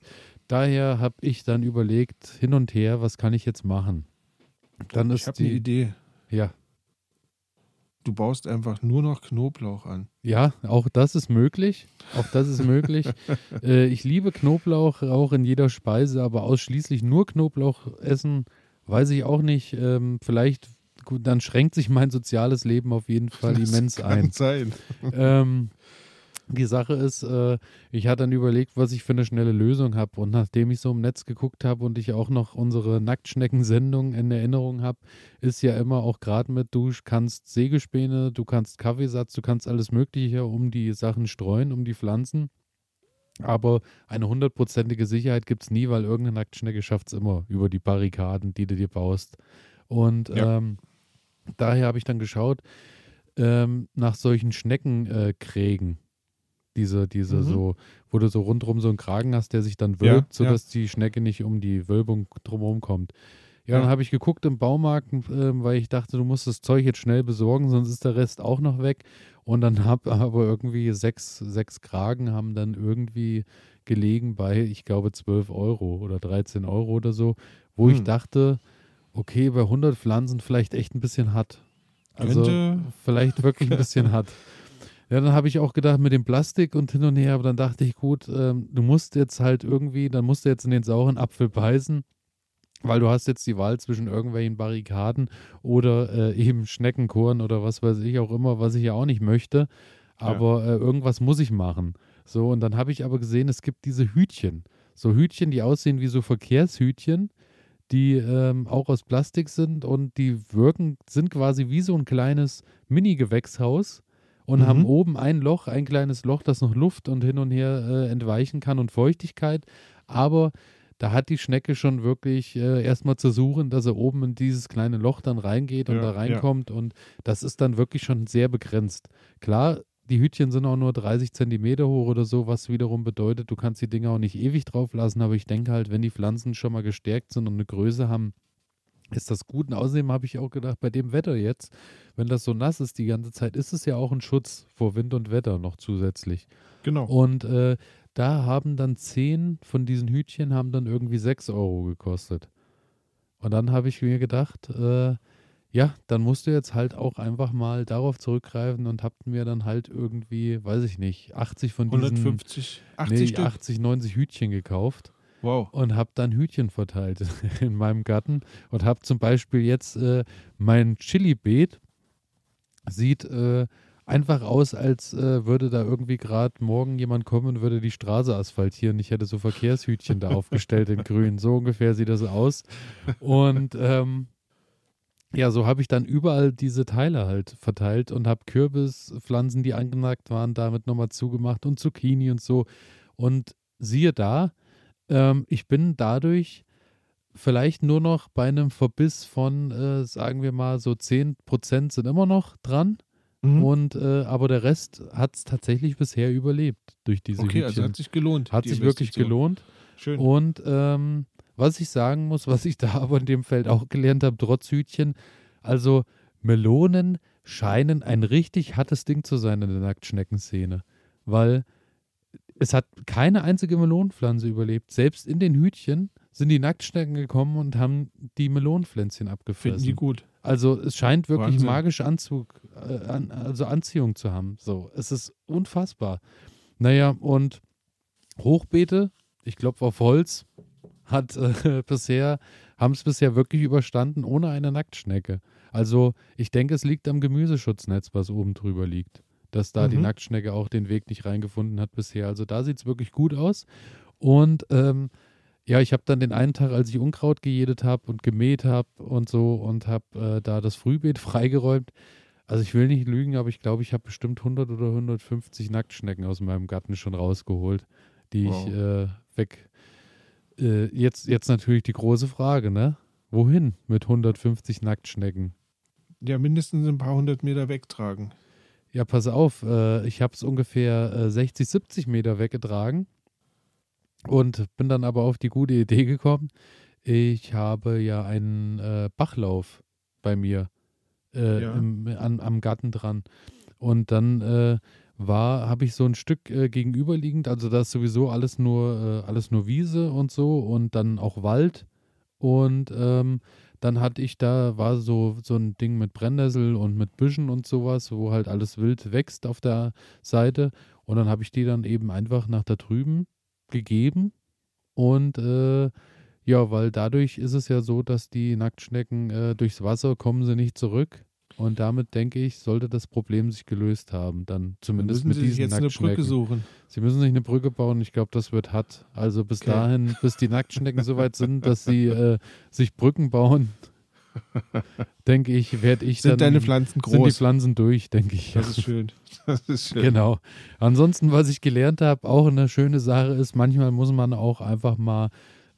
Daher habe ich dann überlegt, hin und her, was kann ich jetzt machen? Dann ist ich habe die eine Idee. Ja, Du baust einfach nur noch Knoblauch an. Ja, auch das ist möglich. Auch das ist möglich. äh, ich liebe Knoblauch auch in jeder Speise, aber ausschließlich nur Knoblauch essen, weiß ich auch nicht. Ähm, vielleicht, gut, dann schränkt sich mein soziales Leben auf jeden Fall Das immens kann ein. sein. Ähm, die Sache ist, äh, ich hatte dann überlegt, was ich für eine schnelle Lösung habe. Und nachdem ich so im Netz geguckt habe und ich auch noch unsere Nacktschnecken-Sendung in Erinnerung habe, ist ja immer auch gerade mit, du kannst Sägespäne, du kannst Kaffeesatz, du kannst alles Mögliche um die Sachen streuen, um die Pflanzen. Aber eine hundertprozentige Sicherheit gibt es nie, weil irgendeine Nacktschnecke schafft es immer über die Barrikaden, die du dir baust. Und Ja. ähm, daher habe ich dann geschaut ähm, nach solchen Schneckenkrägen. Diese, diese Mhm. so, wo du so rundherum so einen Kragen hast, der sich dann Ja, wölbt, ja. sodass die Schnecke nicht um die Wölbung drumherum kommt. Ja, Ja. dann habe ich geguckt im Baumarkt, ähm, weil ich dachte, du musst das Zeug jetzt schnell besorgen, sonst ist der Rest auch noch weg. Und dann habe aber irgendwie sechs, sechs Kragen haben dann irgendwie gelegen bei, ich glaube, 12 Euro oder 13 Euro oder so, wo ich Hm. dachte, okay, bei 100 Pflanzen vielleicht echt ein bisschen hart. Also Könnte- vielleicht wirklich ein bisschen hart. Ja, dann habe ich auch gedacht mit dem Plastik und hin und her, aber dann dachte ich, gut, ähm, du musst jetzt halt irgendwie, dann musst du jetzt in den sauren Apfel beißen, weil du hast jetzt die Wahl zwischen irgendwelchen Barrikaden oder äh, eben Schneckenkorn oder was weiß ich auch immer, was ich ja auch nicht möchte. Aber äh, irgendwas muss ich machen. So, und dann habe ich aber gesehen, es gibt diese Hütchen. So Hütchen, die aussehen wie so Verkehrshütchen, die ähm, auch aus Plastik sind und die wirken, sind quasi wie so ein kleines Mini-Gewächshaus und Mhm. haben oben ein Loch, ein kleines Loch, das noch Luft und hin und her äh, entweichen kann und Feuchtigkeit. Aber da hat die Schnecke schon wirklich äh, erstmal zu suchen, dass er oben in dieses kleine Loch dann reingeht und Ja, da ja. reinkommt. Und das ist dann wirklich schon sehr begrenzt. Klar, die Hütchen sind auch nur 30 Zentimeter hoch oder so, was wiederum bedeutet, du kannst die Dinger auch nicht ewig drauf lassen. Aber ich denke halt, wenn die Pflanzen schon mal gestärkt sind und eine Größe haben, ist das gut. Und außerdem habe ich auch gedacht, bei dem Wetter jetzt, wenn das so nass ist die ganze Zeit, ist es ja auch ein Schutz vor Wind und Wetter noch zusätzlich. Genau. Und äh, da haben dann zehn von diesen Hütchen haben dann irgendwie sechs Euro gekostet. Und dann habe ich mir gedacht, äh, ja, dann musst du jetzt halt auch einfach mal darauf zurückgreifen und habt mir dann halt irgendwie, weiß ich nicht, 80 von diesen 150, 80 nee, Stück. 80, 90 Hütchen gekauft Wow. und habe dann Hütchen verteilt in meinem Garten und habe zum Beispiel jetzt äh, mein Chili-Beet sieht äh, einfach aus, als äh, würde da irgendwie gerade morgen jemand kommen und würde die Straße asphaltieren. Ich hätte so Verkehrshütchen da aufgestellt in grün. So ungefähr sieht das aus. Und ähm, ja, so habe ich dann überall diese Teile halt verteilt und habe Kürbispflanzen, die angenagt waren, damit nochmal zugemacht und Zucchini und so. Und siehe da, ähm, ich bin dadurch vielleicht nur noch bei einem Verbiss von, äh, sagen wir mal, so 10% sind immer noch dran. Mhm. Und äh, aber der Rest hat es tatsächlich bisher überlebt durch diese Okay, also Hütchen. hat sich gelohnt. Hat sich wirklich gelohnt. Schön. Und ähm, was ich sagen muss, was ich da aber in dem Feld auch gelernt habe, trotz Hütchen, also Melonen scheinen ein richtig hartes Ding zu sein in der Nacktschneckenszene. Weil es hat keine einzige Melonenpflanze überlebt. Selbst in den Hütchen sind die Nacktschnecken gekommen und haben die Melonenpflänzchen Finden abgefressen. die gut. Also es scheint wirklich Wahnsinn. magische Anzug, äh, an, also Anziehung zu haben. So, es ist unfassbar. Naja, und Hochbeete, ich glaube auf Holz, hat äh, bisher, haben es bisher wirklich überstanden ohne eine Nacktschnecke. Also ich denke, es liegt am Gemüseschutznetz, was oben drüber liegt. Dass da die Mhm. Nacktschnecke auch den Weg nicht reingefunden hat bisher. Also da sieht es wirklich gut aus. Und ähm, ja, ich habe dann den einen Tag, als ich Unkraut gejätet habe und gemäht habe und so und habe äh, da das Frühbeet freigeräumt. Also ich will nicht lügen, aber ich glaube, ich habe bestimmt 100 oder 150 Nacktschnecken aus meinem Garten schon rausgeholt, die wow. ich äh, weg. Äh, jetzt, jetzt natürlich die große Frage, ne? Wohin mit 150 Nacktschnecken? Ja, mindestens ein paar hundert Meter wegtragen. Ja, pass auf, äh, ich habe es ungefähr 60, äh, 70 Meter weggetragen und bin dann aber auf die gute Idee gekommen. Ich habe ja einen äh, Bachlauf bei mir äh, ja. im, an, am Garten dran. Und dann äh, war, habe ich so ein Stück äh, gegenüberliegend, also da ist sowieso alles nur, alles nur Wiese und so und dann auch Wald. Und ähm, dann hatte ich da, war so, so ein Ding mit Brennnessel und mit Büschen und sowas, wo halt alles wild wächst auf der Seite. Und dann habe ich die dann eben einfach nach da drüben gegeben. Und äh, ja, weil dadurch ist es ja so, dass die Nacktschnecken äh, durchs Wasser kommen sie nicht zurück. Und damit denke ich, sollte das Problem sich gelöst haben. Dann zumindest müssen mit Sie diesen jetzt eine Brücke suchen. Sie müssen sich eine Brücke bauen. Ich glaube, das wird hart. Also bis okay. dahin, bis die Nacktschnecken so weit sind, dass sie äh, sich Brücken bauen, denke ich, werde ich sind dann. Sind deine Pflanzen groß? Sind die Pflanzen durch, denke ich. Das ist schön. Das ist schön. Genau. Ansonsten, was ich gelernt habe, auch eine schöne Sache ist, manchmal muss man auch einfach mal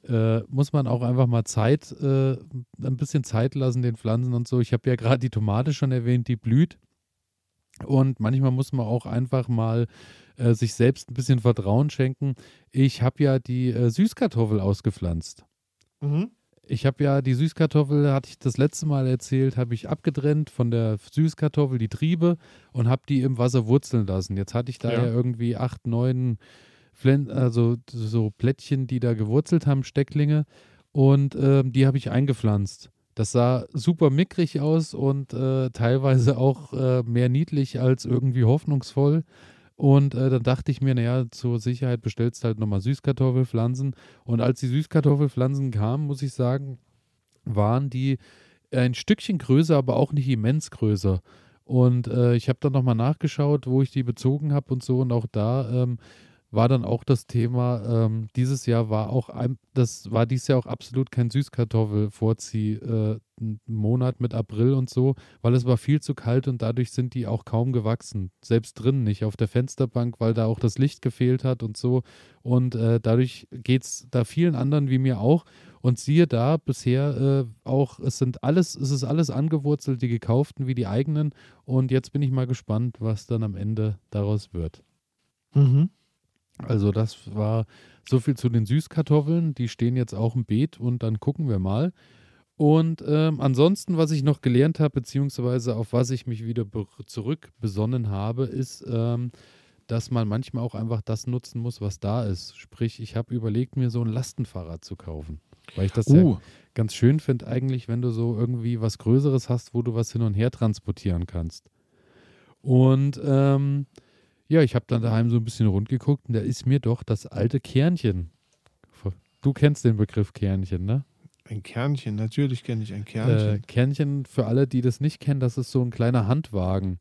äh, muss man auch einfach mal Zeit, äh, ein bisschen Zeit lassen den Pflanzen und so. Ich habe ja gerade die Tomate schon erwähnt, die blüht. Und manchmal muss man auch einfach mal äh, sich selbst ein bisschen Vertrauen schenken. Ich habe ja die äh, Süßkartoffel ausgepflanzt. Mhm. Ich habe ja die Süßkartoffel, hatte ich das letzte Mal erzählt, habe ich abgetrennt von der Süßkartoffel die Triebe und habe die im Wasser wurzeln lassen. Jetzt hatte ich da ja, ja irgendwie acht, neun, Pfl also so Plättchen, die da gewurzelt haben, Stecklinge und äh, die habe ich eingepflanzt. Das sah super mickrig aus und äh, teilweise auch äh, mehr niedlich als irgendwie hoffnungsvoll. Und äh, dann dachte ich mir, naja, zur Sicherheit bestellst du halt nochmal Süßkartoffelpflanzen. Und als die Süßkartoffelpflanzen kamen, muss ich sagen, waren die ein Stückchen größer, aber auch nicht immens größer. Und äh, ich habe dann nochmal nachgeschaut, wo ich die bezogen habe und so. Und auch da ähm, war dann auch das Thema, ähm, dieses Jahr war auch, ein, das war dieses Jahr auch absolut kein Süßkartoffelvorzieh, äh, mit April und so, weil es war viel zu kalt und dadurch sind die auch kaum gewachsen. Selbst drin nicht, auf der Fensterbank, weil da auch das Licht gefehlt hat und so. Und äh, dadurch geht es da vielen anderen wie mir auch. Und siehe da, bisher äh, auch, es sind alles, es ist alles angewurzelt, die gekauften wie die eigenen. Und jetzt bin ich mal gespannt, was dann am Ende daraus wird. Mhm. Also das war so viel zu den Süßkartoffeln. Die stehen jetzt auch im Beet und dann gucken wir mal. Und ähm, ansonsten, was ich noch gelernt habe, beziehungsweise auf was ich mich wieder zurück besonnen habe, ist, ähm, dass man manchmal auch einfach das nutzen muss, was da ist. Sprich, ich habe überlegt, mir so ein Lastenfahrrad zu kaufen. Weil ich das uh. ja ganz schön finde, eigentlich, wenn du so irgendwie was Größeres hast, wo du was hin und her transportieren kannst. Und ähm, ja, ich habe dann daheim so ein bisschen rund geguckt und da ist mir doch das alte Kernchen. Du kennst den Begriff Kernchen, ne? Ein Kernchen, natürlich kenne ich ein Kernchen. Äh, Kernchen, für alle, die das nicht kennen, das ist so ein kleiner Handwagen.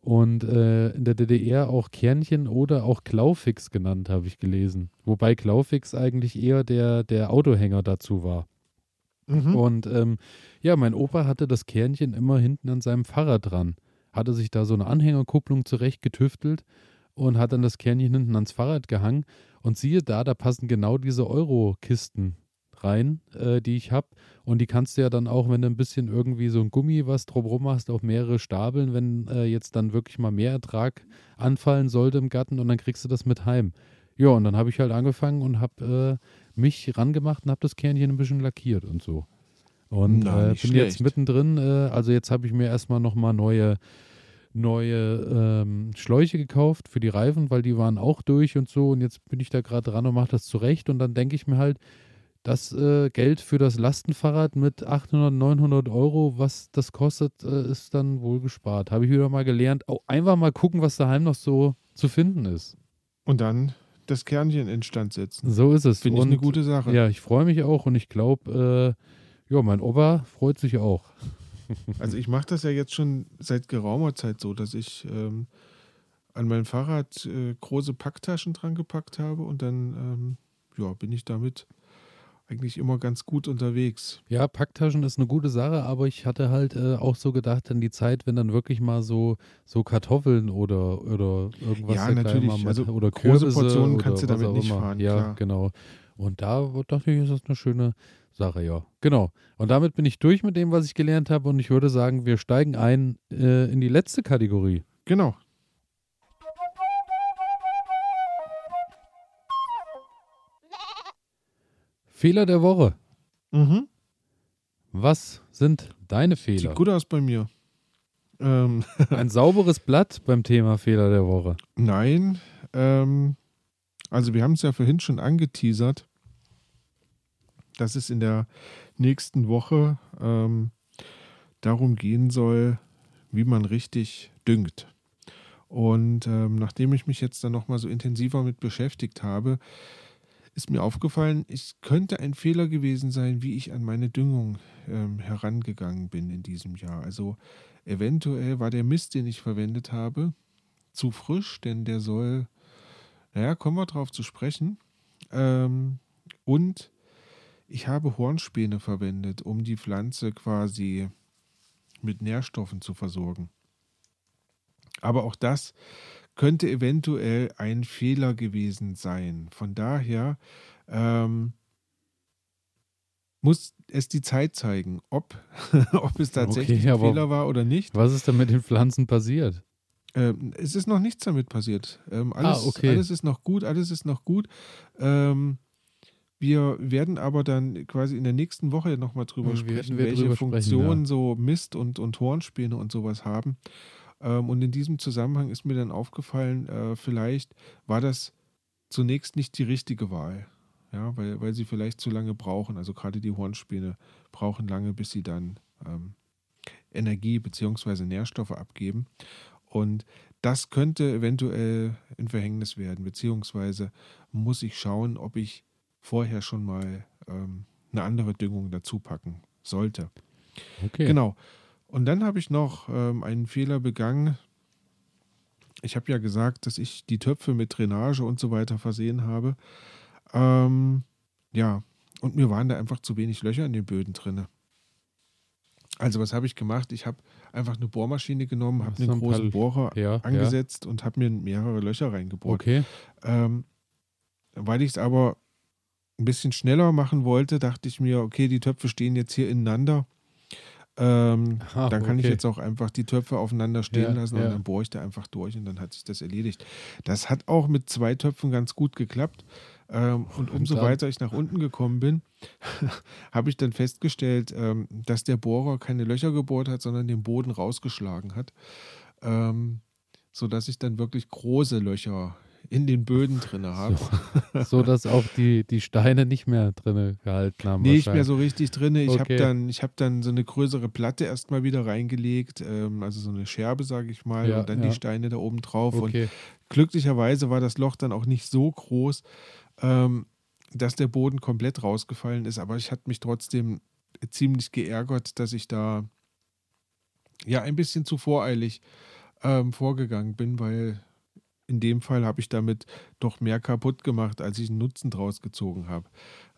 Und äh, in der DDR auch Kernchen oder auch Klaufix genannt, habe ich gelesen. Wobei Klaufix eigentlich eher der, der Autohänger dazu war. Mhm. Und ähm, ja, mein Opa hatte das Kernchen immer hinten an seinem Fahrrad dran hatte sich da so eine Anhängerkupplung zurechtgetüftelt und hat dann das Kernchen hinten ans Fahrrad gehangen. Und siehe da, da passen genau diese Euro-Kisten rein, äh, die ich habe. Und die kannst du ja dann auch, wenn du ein bisschen irgendwie so ein Gummi was drumherum hast, auf mehrere stapeln, wenn äh, jetzt dann wirklich mal mehr Ertrag anfallen sollte im Garten und dann kriegst du das mit heim. Ja, und dann habe ich halt angefangen und habe äh, mich rangemacht und habe das Kernchen ein bisschen lackiert und so. Und Na, äh, bin schlecht. jetzt mittendrin, äh, also jetzt habe ich mir erstmal nochmal neue, neue ähm, Schläuche gekauft für die Reifen, weil die waren auch durch und so. Und jetzt bin ich da gerade dran und mache das zurecht. Und dann denke ich mir halt, das äh, Geld für das Lastenfahrrad mit 800, 900 Euro, was das kostet, äh, ist dann wohl gespart. Habe ich wieder mal gelernt. Auch einfach mal gucken, was daheim noch so zu finden ist. Und dann das Kernchen instand setzen. So ist es. Finde ich eine gute Sache. Ja, ich freue mich auch und ich glaube, äh, ja, mein Opa freut sich auch. Also ich mache das ja jetzt schon seit geraumer Zeit so, dass ich ähm, an mein Fahrrad äh, große Packtaschen dran gepackt habe und dann ähm, ja, bin ich damit eigentlich immer ganz gut unterwegs. Ja, Packtaschen ist eine gute Sache, aber ich hatte halt äh, auch so gedacht, an die Zeit, wenn dann wirklich mal so, so Kartoffeln oder, oder irgendwas Ja, natürlich. Mit, Also oder große Kürbisse Portionen oder kannst du damit nicht immer. fahren, Ja, klar. genau. Und da dachte ich, ist das eine schöne Sache, ja. Genau. Und damit bin ich durch mit dem, was ich gelernt habe und ich würde sagen, wir steigen ein äh, in die letzte Kategorie. Genau. Fehler der Woche. Mhm. Was sind deine Fehler? Sieht gut aus bei mir. Ähm, Ein sauberes Blatt beim Thema Fehler der Woche. nein. Ähm, also wir haben es ja vorhin schon angeteasert, dass es in der nächsten Woche ähm, darum gehen soll, wie man richtig düngt. Und ähm, nachdem ich mich jetzt dann nochmal so intensiver mit beschäftigt habe, ist mir aufgefallen, es könnte ein Fehler gewesen sein, wie ich an meine Düngung ähm, herangegangen bin in diesem Jahr. Also eventuell war der Mist, den ich verwendet habe, zu frisch, denn der soll, naja, kommen wir drauf zu sprechen. Ähm, und ich habe Hornspäne verwendet, um die Pflanze quasi mit Nährstoffen zu versorgen. Aber auch das könnte eventuell ein Fehler gewesen sein. Von daher ähm, muss es die Zeit zeigen, ob, ob es tatsächlich Okay, ein Fehler war oder nicht. Was ist denn mit den Pflanzen passiert? Ähm, es ist noch nichts damit passiert. Ähm, alles, Ah, okay. alles ist noch gut, alles ist noch gut. Ähm, wir werden aber dann quasi in der nächsten Woche nochmal drüber Wir- sprechen, welche drüber Funktionen ja. so Mist und, und Hornspäne und sowas haben. Ähm, und in diesem Zusammenhang ist mir dann aufgefallen, äh, vielleicht war das zunächst nicht die richtige Wahl. Ja, weil, weil sie vielleicht zu lange brauchen. Also gerade die Hornspäne brauchen lange, bis sie dann ähm, Energie bzw. Nährstoffe abgeben. Und das könnte eventuell ein Verhängnis werden, beziehungsweise muss ich schauen, ob ich vorher schon mal ähm, eine andere Düngung dazu packen sollte. Okay. Genau. Und dann habe ich noch ähm, einen Fehler begangen. Ich habe ja gesagt, dass ich die Töpfe mit Drainage und so weiter versehen habe. Ähm, ja, und mir waren da einfach zu wenig Löcher in den Böden drinne. Also was habe ich gemacht? Ich habe einfach eine Bohrmaschine genommen, habe einen ein großen Bohrer Ja, angesetzt und habe mir mehrere Löcher ja. reingebohrt. Okay. Ähm, weil ich es aber ein bisschen schneller machen wollte, dachte ich mir, okay, die Töpfe stehen jetzt hier ineinander. Ähm, Ah, dann kann ich okay. jetzt auch einfach die Töpfe aufeinander stehen Ja, lassen ja. und dann bohre ich da einfach durch und dann hat sich das erledigt. Das hat auch mit zwei Töpfen ganz gut geklappt. Ähm, und Und umso dann- weiter ich nach unten gekommen bin, habe ich dann festgestellt, ähm, dass der Bohrer keine Löcher gebohrt hat, sondern den Boden rausgeschlagen hat. Ähm, sodass ich dann wirklich große Löcher in den Böden drin habe. So, dass auch die, die Steine nicht mehr drin gehalten haben. Nee, nicht mehr so richtig drin. Ich habe Okay. dann, ich hab dann so eine größere Platte erstmal wieder reingelegt, ähm, also so eine Scherbe, sage ich mal, Ja, und dann ja. die Steine da oben drauf. Und Okay. glücklicherweise war das Loch dann auch nicht so groß, ähm, dass der Boden komplett rausgefallen ist. Aber ich hatte mich trotzdem ziemlich geärgert, dass ich da ja ein bisschen zu voreilig ähm, vorgegangen bin, weil in dem Fall habe ich damit doch mehr kaputt gemacht, als ich einen Nutzen draus gezogen habe.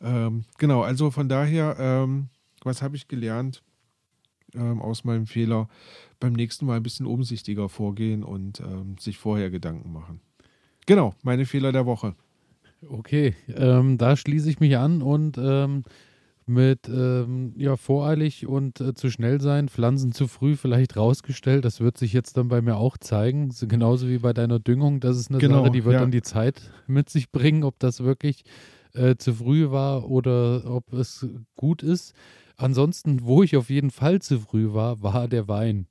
Ähm, genau, also von daher, ähm, was habe ich gelernt ähm, aus meinem Fehler? Beim nächsten Mal ein bisschen umsichtiger vorgehen und ähm, sich vorher Gedanken machen. Genau, meine Fehler der Woche. Okay, ähm, da schließe ich mich an und ähm, mit ähm, ja, voreilig und äh, zu schnell sein, Pflanzen zu früh vielleicht rausgestellt. Das wird sich jetzt dann bei mir auch zeigen. So, genauso wie bei deiner Düngung. Das ist eine Genau, Sache, die wird ja. dann die Zeit mit sich bringen, ob das wirklich äh, zu früh war oder ob es gut ist. Ansonsten, wo ich auf jeden Fall zu früh war, war der Wein.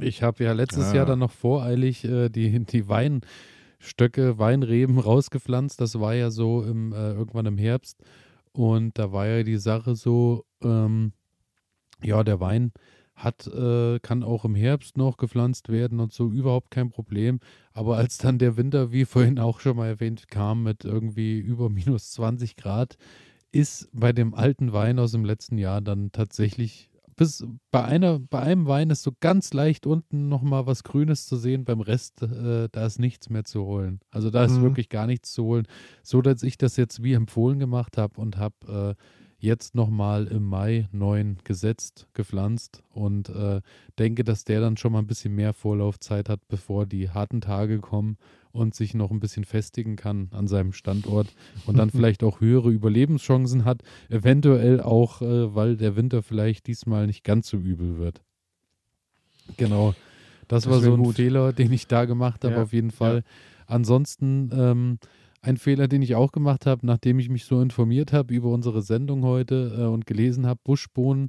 Ich habe ja letztes Ah. Jahr dann noch voreilig äh, die, die Weinstöcke, Weinreben rausgepflanzt. Das war ja so im, äh, irgendwann im Herbst. Und da war ja die Sache so, ähm, ja, der Wein hat, äh, kann auch im Herbst noch gepflanzt werden und so überhaupt kein Problem. Aber als dann der Winter, wie vorhin auch schon mal erwähnt, kam mit irgendwie über minus 20 Grad, ist bei dem alten Wein aus dem letzten Jahr dann tatsächlich bis bei einer, bei einem Wein ist so ganz leicht unten nochmal was Grünes zu sehen, beim Rest, äh, da ist nichts mehr zu holen. Also da ist mhm. wirklich gar nichts zu holen. So dass ich das jetzt wie empfohlen gemacht habe und habe äh, jetzt nochmal im Mai neun gesetzt, gepflanzt und äh, denke, dass der dann schon mal ein bisschen mehr Vorlaufzeit hat, bevor die harten Tage kommen und sich noch ein bisschen festigen kann an seinem Standort und dann vielleicht auch höhere Überlebenschancen hat, eventuell auch, äh, weil der Winter vielleicht diesmal nicht ganz so übel wird. Genau. Das, das war so ein gut. Fehler, den ich da gemacht habe, ja, auf jeden Fall. Ja. Ansonsten ähm, ein Fehler, den ich auch gemacht habe, nachdem ich mich so informiert habe über unsere Sendung heute äh, und gelesen habe, Buschbohnen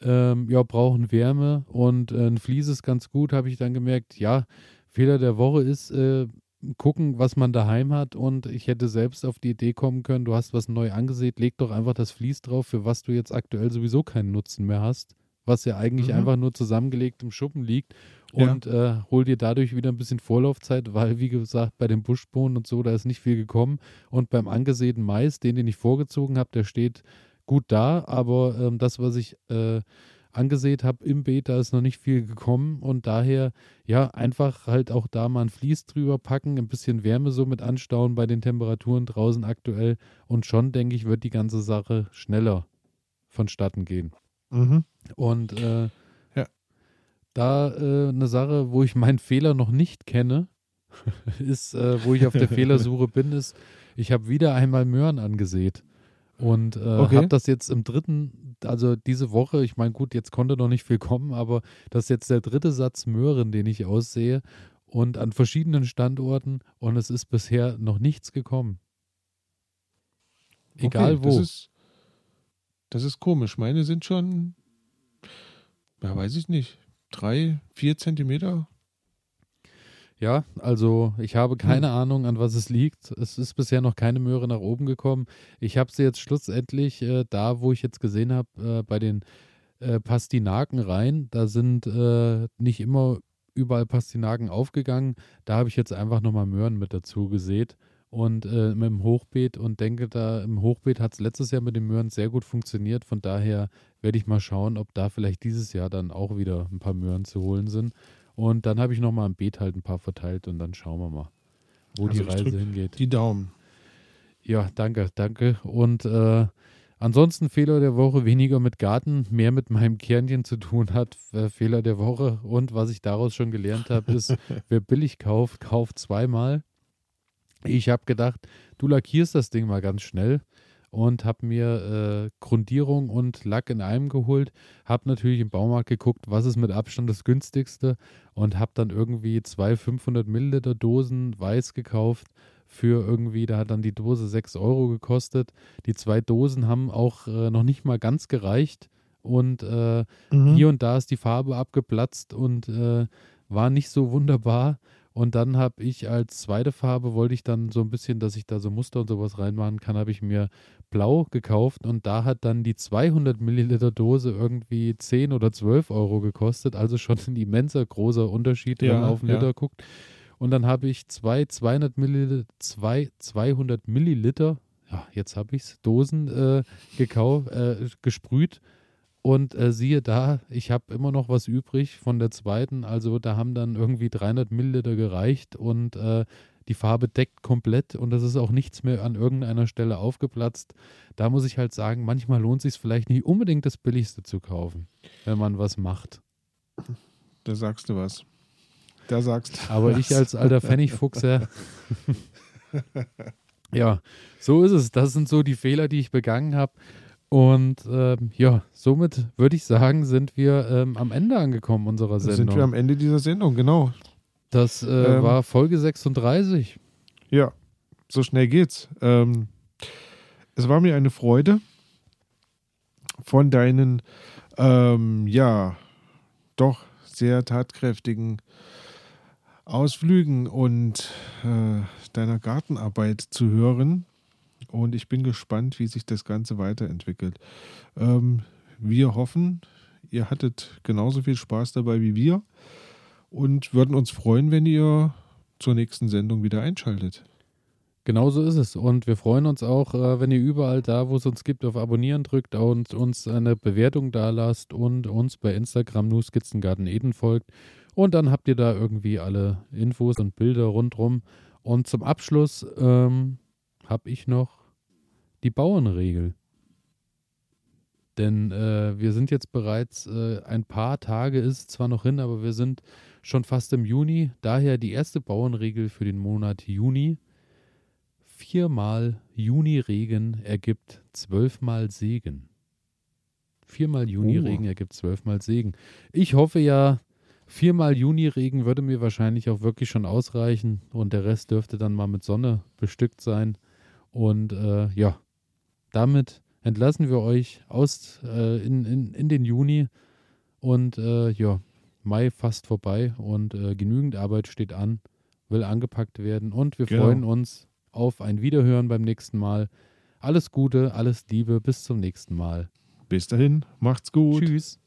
ähm, ja, brauchen Wärme und äh, ein Vlies ist ganz gut, habe ich dann gemerkt, ja, Fehler der Woche ist, äh, gucken, was man daheim hat und ich hätte selbst auf die Idee kommen können, du hast was neu angesät, leg doch einfach das Vlies drauf, für was du jetzt aktuell sowieso keinen Nutzen mehr hast, was ja eigentlich mhm. einfach nur zusammengelegt im Schuppen liegt und ja. äh, hol dir dadurch wieder ein bisschen Vorlaufzeit, weil wie gesagt, bei den Buschbohnen und so, da ist nicht viel gekommen und beim angesäten Mais, den, den ich vorgezogen habe, der steht gut da, aber ähm, das, was ich äh, angesehen habe im Beet, da ist noch nicht viel gekommen und daher ja einfach halt auch da mal ein Vlies drüber packen, ein bisschen Wärme so mit anstauen bei den Temperaturen draußen aktuell und schon denke ich, wird die ganze Sache schneller vonstatten gehen. Mhm. Und äh, ja. da äh, eine Sache, wo ich meinen Fehler noch nicht kenne, ist, äh, wo ich auf der Fehlersuche bin, ist, ich habe wieder einmal Möhren angesät. Und äh, okay. habe das jetzt im dritten, also diese Woche, ich meine, gut, jetzt konnte noch nicht viel kommen, aber das ist jetzt der dritte Satz Möhren, den ich aussehe und an verschiedenen Standorten und es ist bisher noch nichts gekommen. Egal okay, wo. Das ist, das ist komisch. Meine sind schon, ja, weiß ich nicht, drei, vier Zentimeter ja, also ich habe keine hm. Ahnung, an was es liegt. Es ist bisher noch keine Möhre nach oben gekommen. Ich habe sie jetzt schlussendlich äh, da, wo ich jetzt gesehen habe, äh, bei den äh, Pastinaken rein. Da sind äh, nicht immer überall Pastinaken aufgegangen. Da habe ich jetzt einfach nochmal Möhren mit dazu gesät und äh, mit dem Hochbeet und denke, da im Hochbeet hat es letztes Jahr mit den Möhren sehr gut funktioniert. Von daher werde ich mal schauen, ob da vielleicht dieses Jahr dann auch wieder ein paar Möhren zu holen sind. Und dann habe ich nochmal im Beet halt ein paar verteilt und dann schauen wir mal, wo also die Reise hingeht. Die Daumen. Ja, danke, danke. Und äh, ansonsten Fehler der Woche weniger mit Garten, mehr mit meinem Kernchen zu tun hat. Äh, Fehler der Woche. Und was ich daraus schon gelernt habe, ist, wer billig kauft, kauft zweimal. Ich habe gedacht, du lackierst das Ding mal ganz schnell und habe mir äh, Grundierung und Lack in einem geholt. Habe natürlich im Baumarkt geguckt, was ist mit Abstand das günstigste und habe dann irgendwie zwei 500 Milliliter Dosen Weiß gekauft für irgendwie, da hat dann die Dose 6 Euro gekostet. Die zwei Dosen haben auch äh, noch nicht mal ganz gereicht und äh, mhm. hier und da ist die Farbe abgeplatzt und äh, war nicht so wunderbar. Und dann habe ich als zweite Farbe, wollte ich dann so ein bisschen, dass ich da so Muster und sowas reinmachen kann, habe ich mir blau gekauft und da hat dann die 200 Milliliter Dose irgendwie 10 oder 12 Euro gekostet. Also schon ein immenser großer Unterschied, wenn ja, man auf den ja. Liter guckt. Und dann habe ich zwei 200 Milliliter, zwei 200 Milliliter, ja, jetzt habe ich es, Dosen äh, gekauft, äh, gesprüht und äh, siehe da, ich habe immer noch was übrig von der zweiten. Also da haben dann irgendwie 300 Milliliter gereicht und äh, die Farbe deckt komplett und es ist auch nichts mehr an irgendeiner Stelle aufgeplatzt. Da muss ich halt sagen, manchmal lohnt es sich vielleicht nicht unbedingt das Billigste zu kaufen, wenn man was macht. Da sagst du was. Da sagst du Aber was. ich als alter Pfennigfuchs, ja. ja, so ist es. Das sind so die Fehler, die ich begangen habe. Und ähm, ja, somit würde ich sagen, sind wir ähm, am Ende angekommen unserer Sendung. Sind wir am Ende dieser Sendung, genau. Das äh, ähm, war Folge 36. Ja, so schnell geht's. Ähm, es war mir eine Freude, von deinen, ähm, ja, doch sehr tatkräftigen Ausflügen und äh, deiner Gartenarbeit zu hören und ich bin gespannt, wie sich das Ganze weiterentwickelt. Ähm, wir hoffen, ihr hattet genauso viel Spaß dabei wie wir und würden uns freuen, wenn ihr zur nächsten Sendung wieder einschaltet. Genauso ist es. Und wir freuen uns auch, äh, wenn ihr überall da, wo es uns gibt, auf Abonnieren drückt und uns eine Bewertung da lasst und uns bei Instagram nur Skizzengarten Eden folgt. Und dann habt ihr da irgendwie alle Infos und Bilder rundrum. Und zum Abschluss ähm, habe ich noch die Bauernregel. Denn äh, wir sind jetzt bereits äh, ein paar Tage, ist zwar noch hin, aber wir sind schon fast im Juni. Daher die erste Bauernregel für den Monat Juni viermal Juni-Regen ergibt zwölfmal Segen. Viermal Juni-Regen oh. ergibt zwölfmal Segen. Ich hoffe ja, viermal Juni-Regen würde mir wahrscheinlich auch wirklich schon ausreichen und der Rest dürfte dann mal mit Sonne bestückt sein. Und äh, ja, damit entlassen wir euch aus äh, in, in, in den Juni und äh, ja, Mai fast vorbei und äh, genügend Arbeit steht an, will angepackt werden und wir genau. freuen uns auf ein Wiederhören beim nächsten Mal. Alles Gute, alles Liebe, bis zum nächsten Mal. Bis dahin, macht's gut. Tschüss.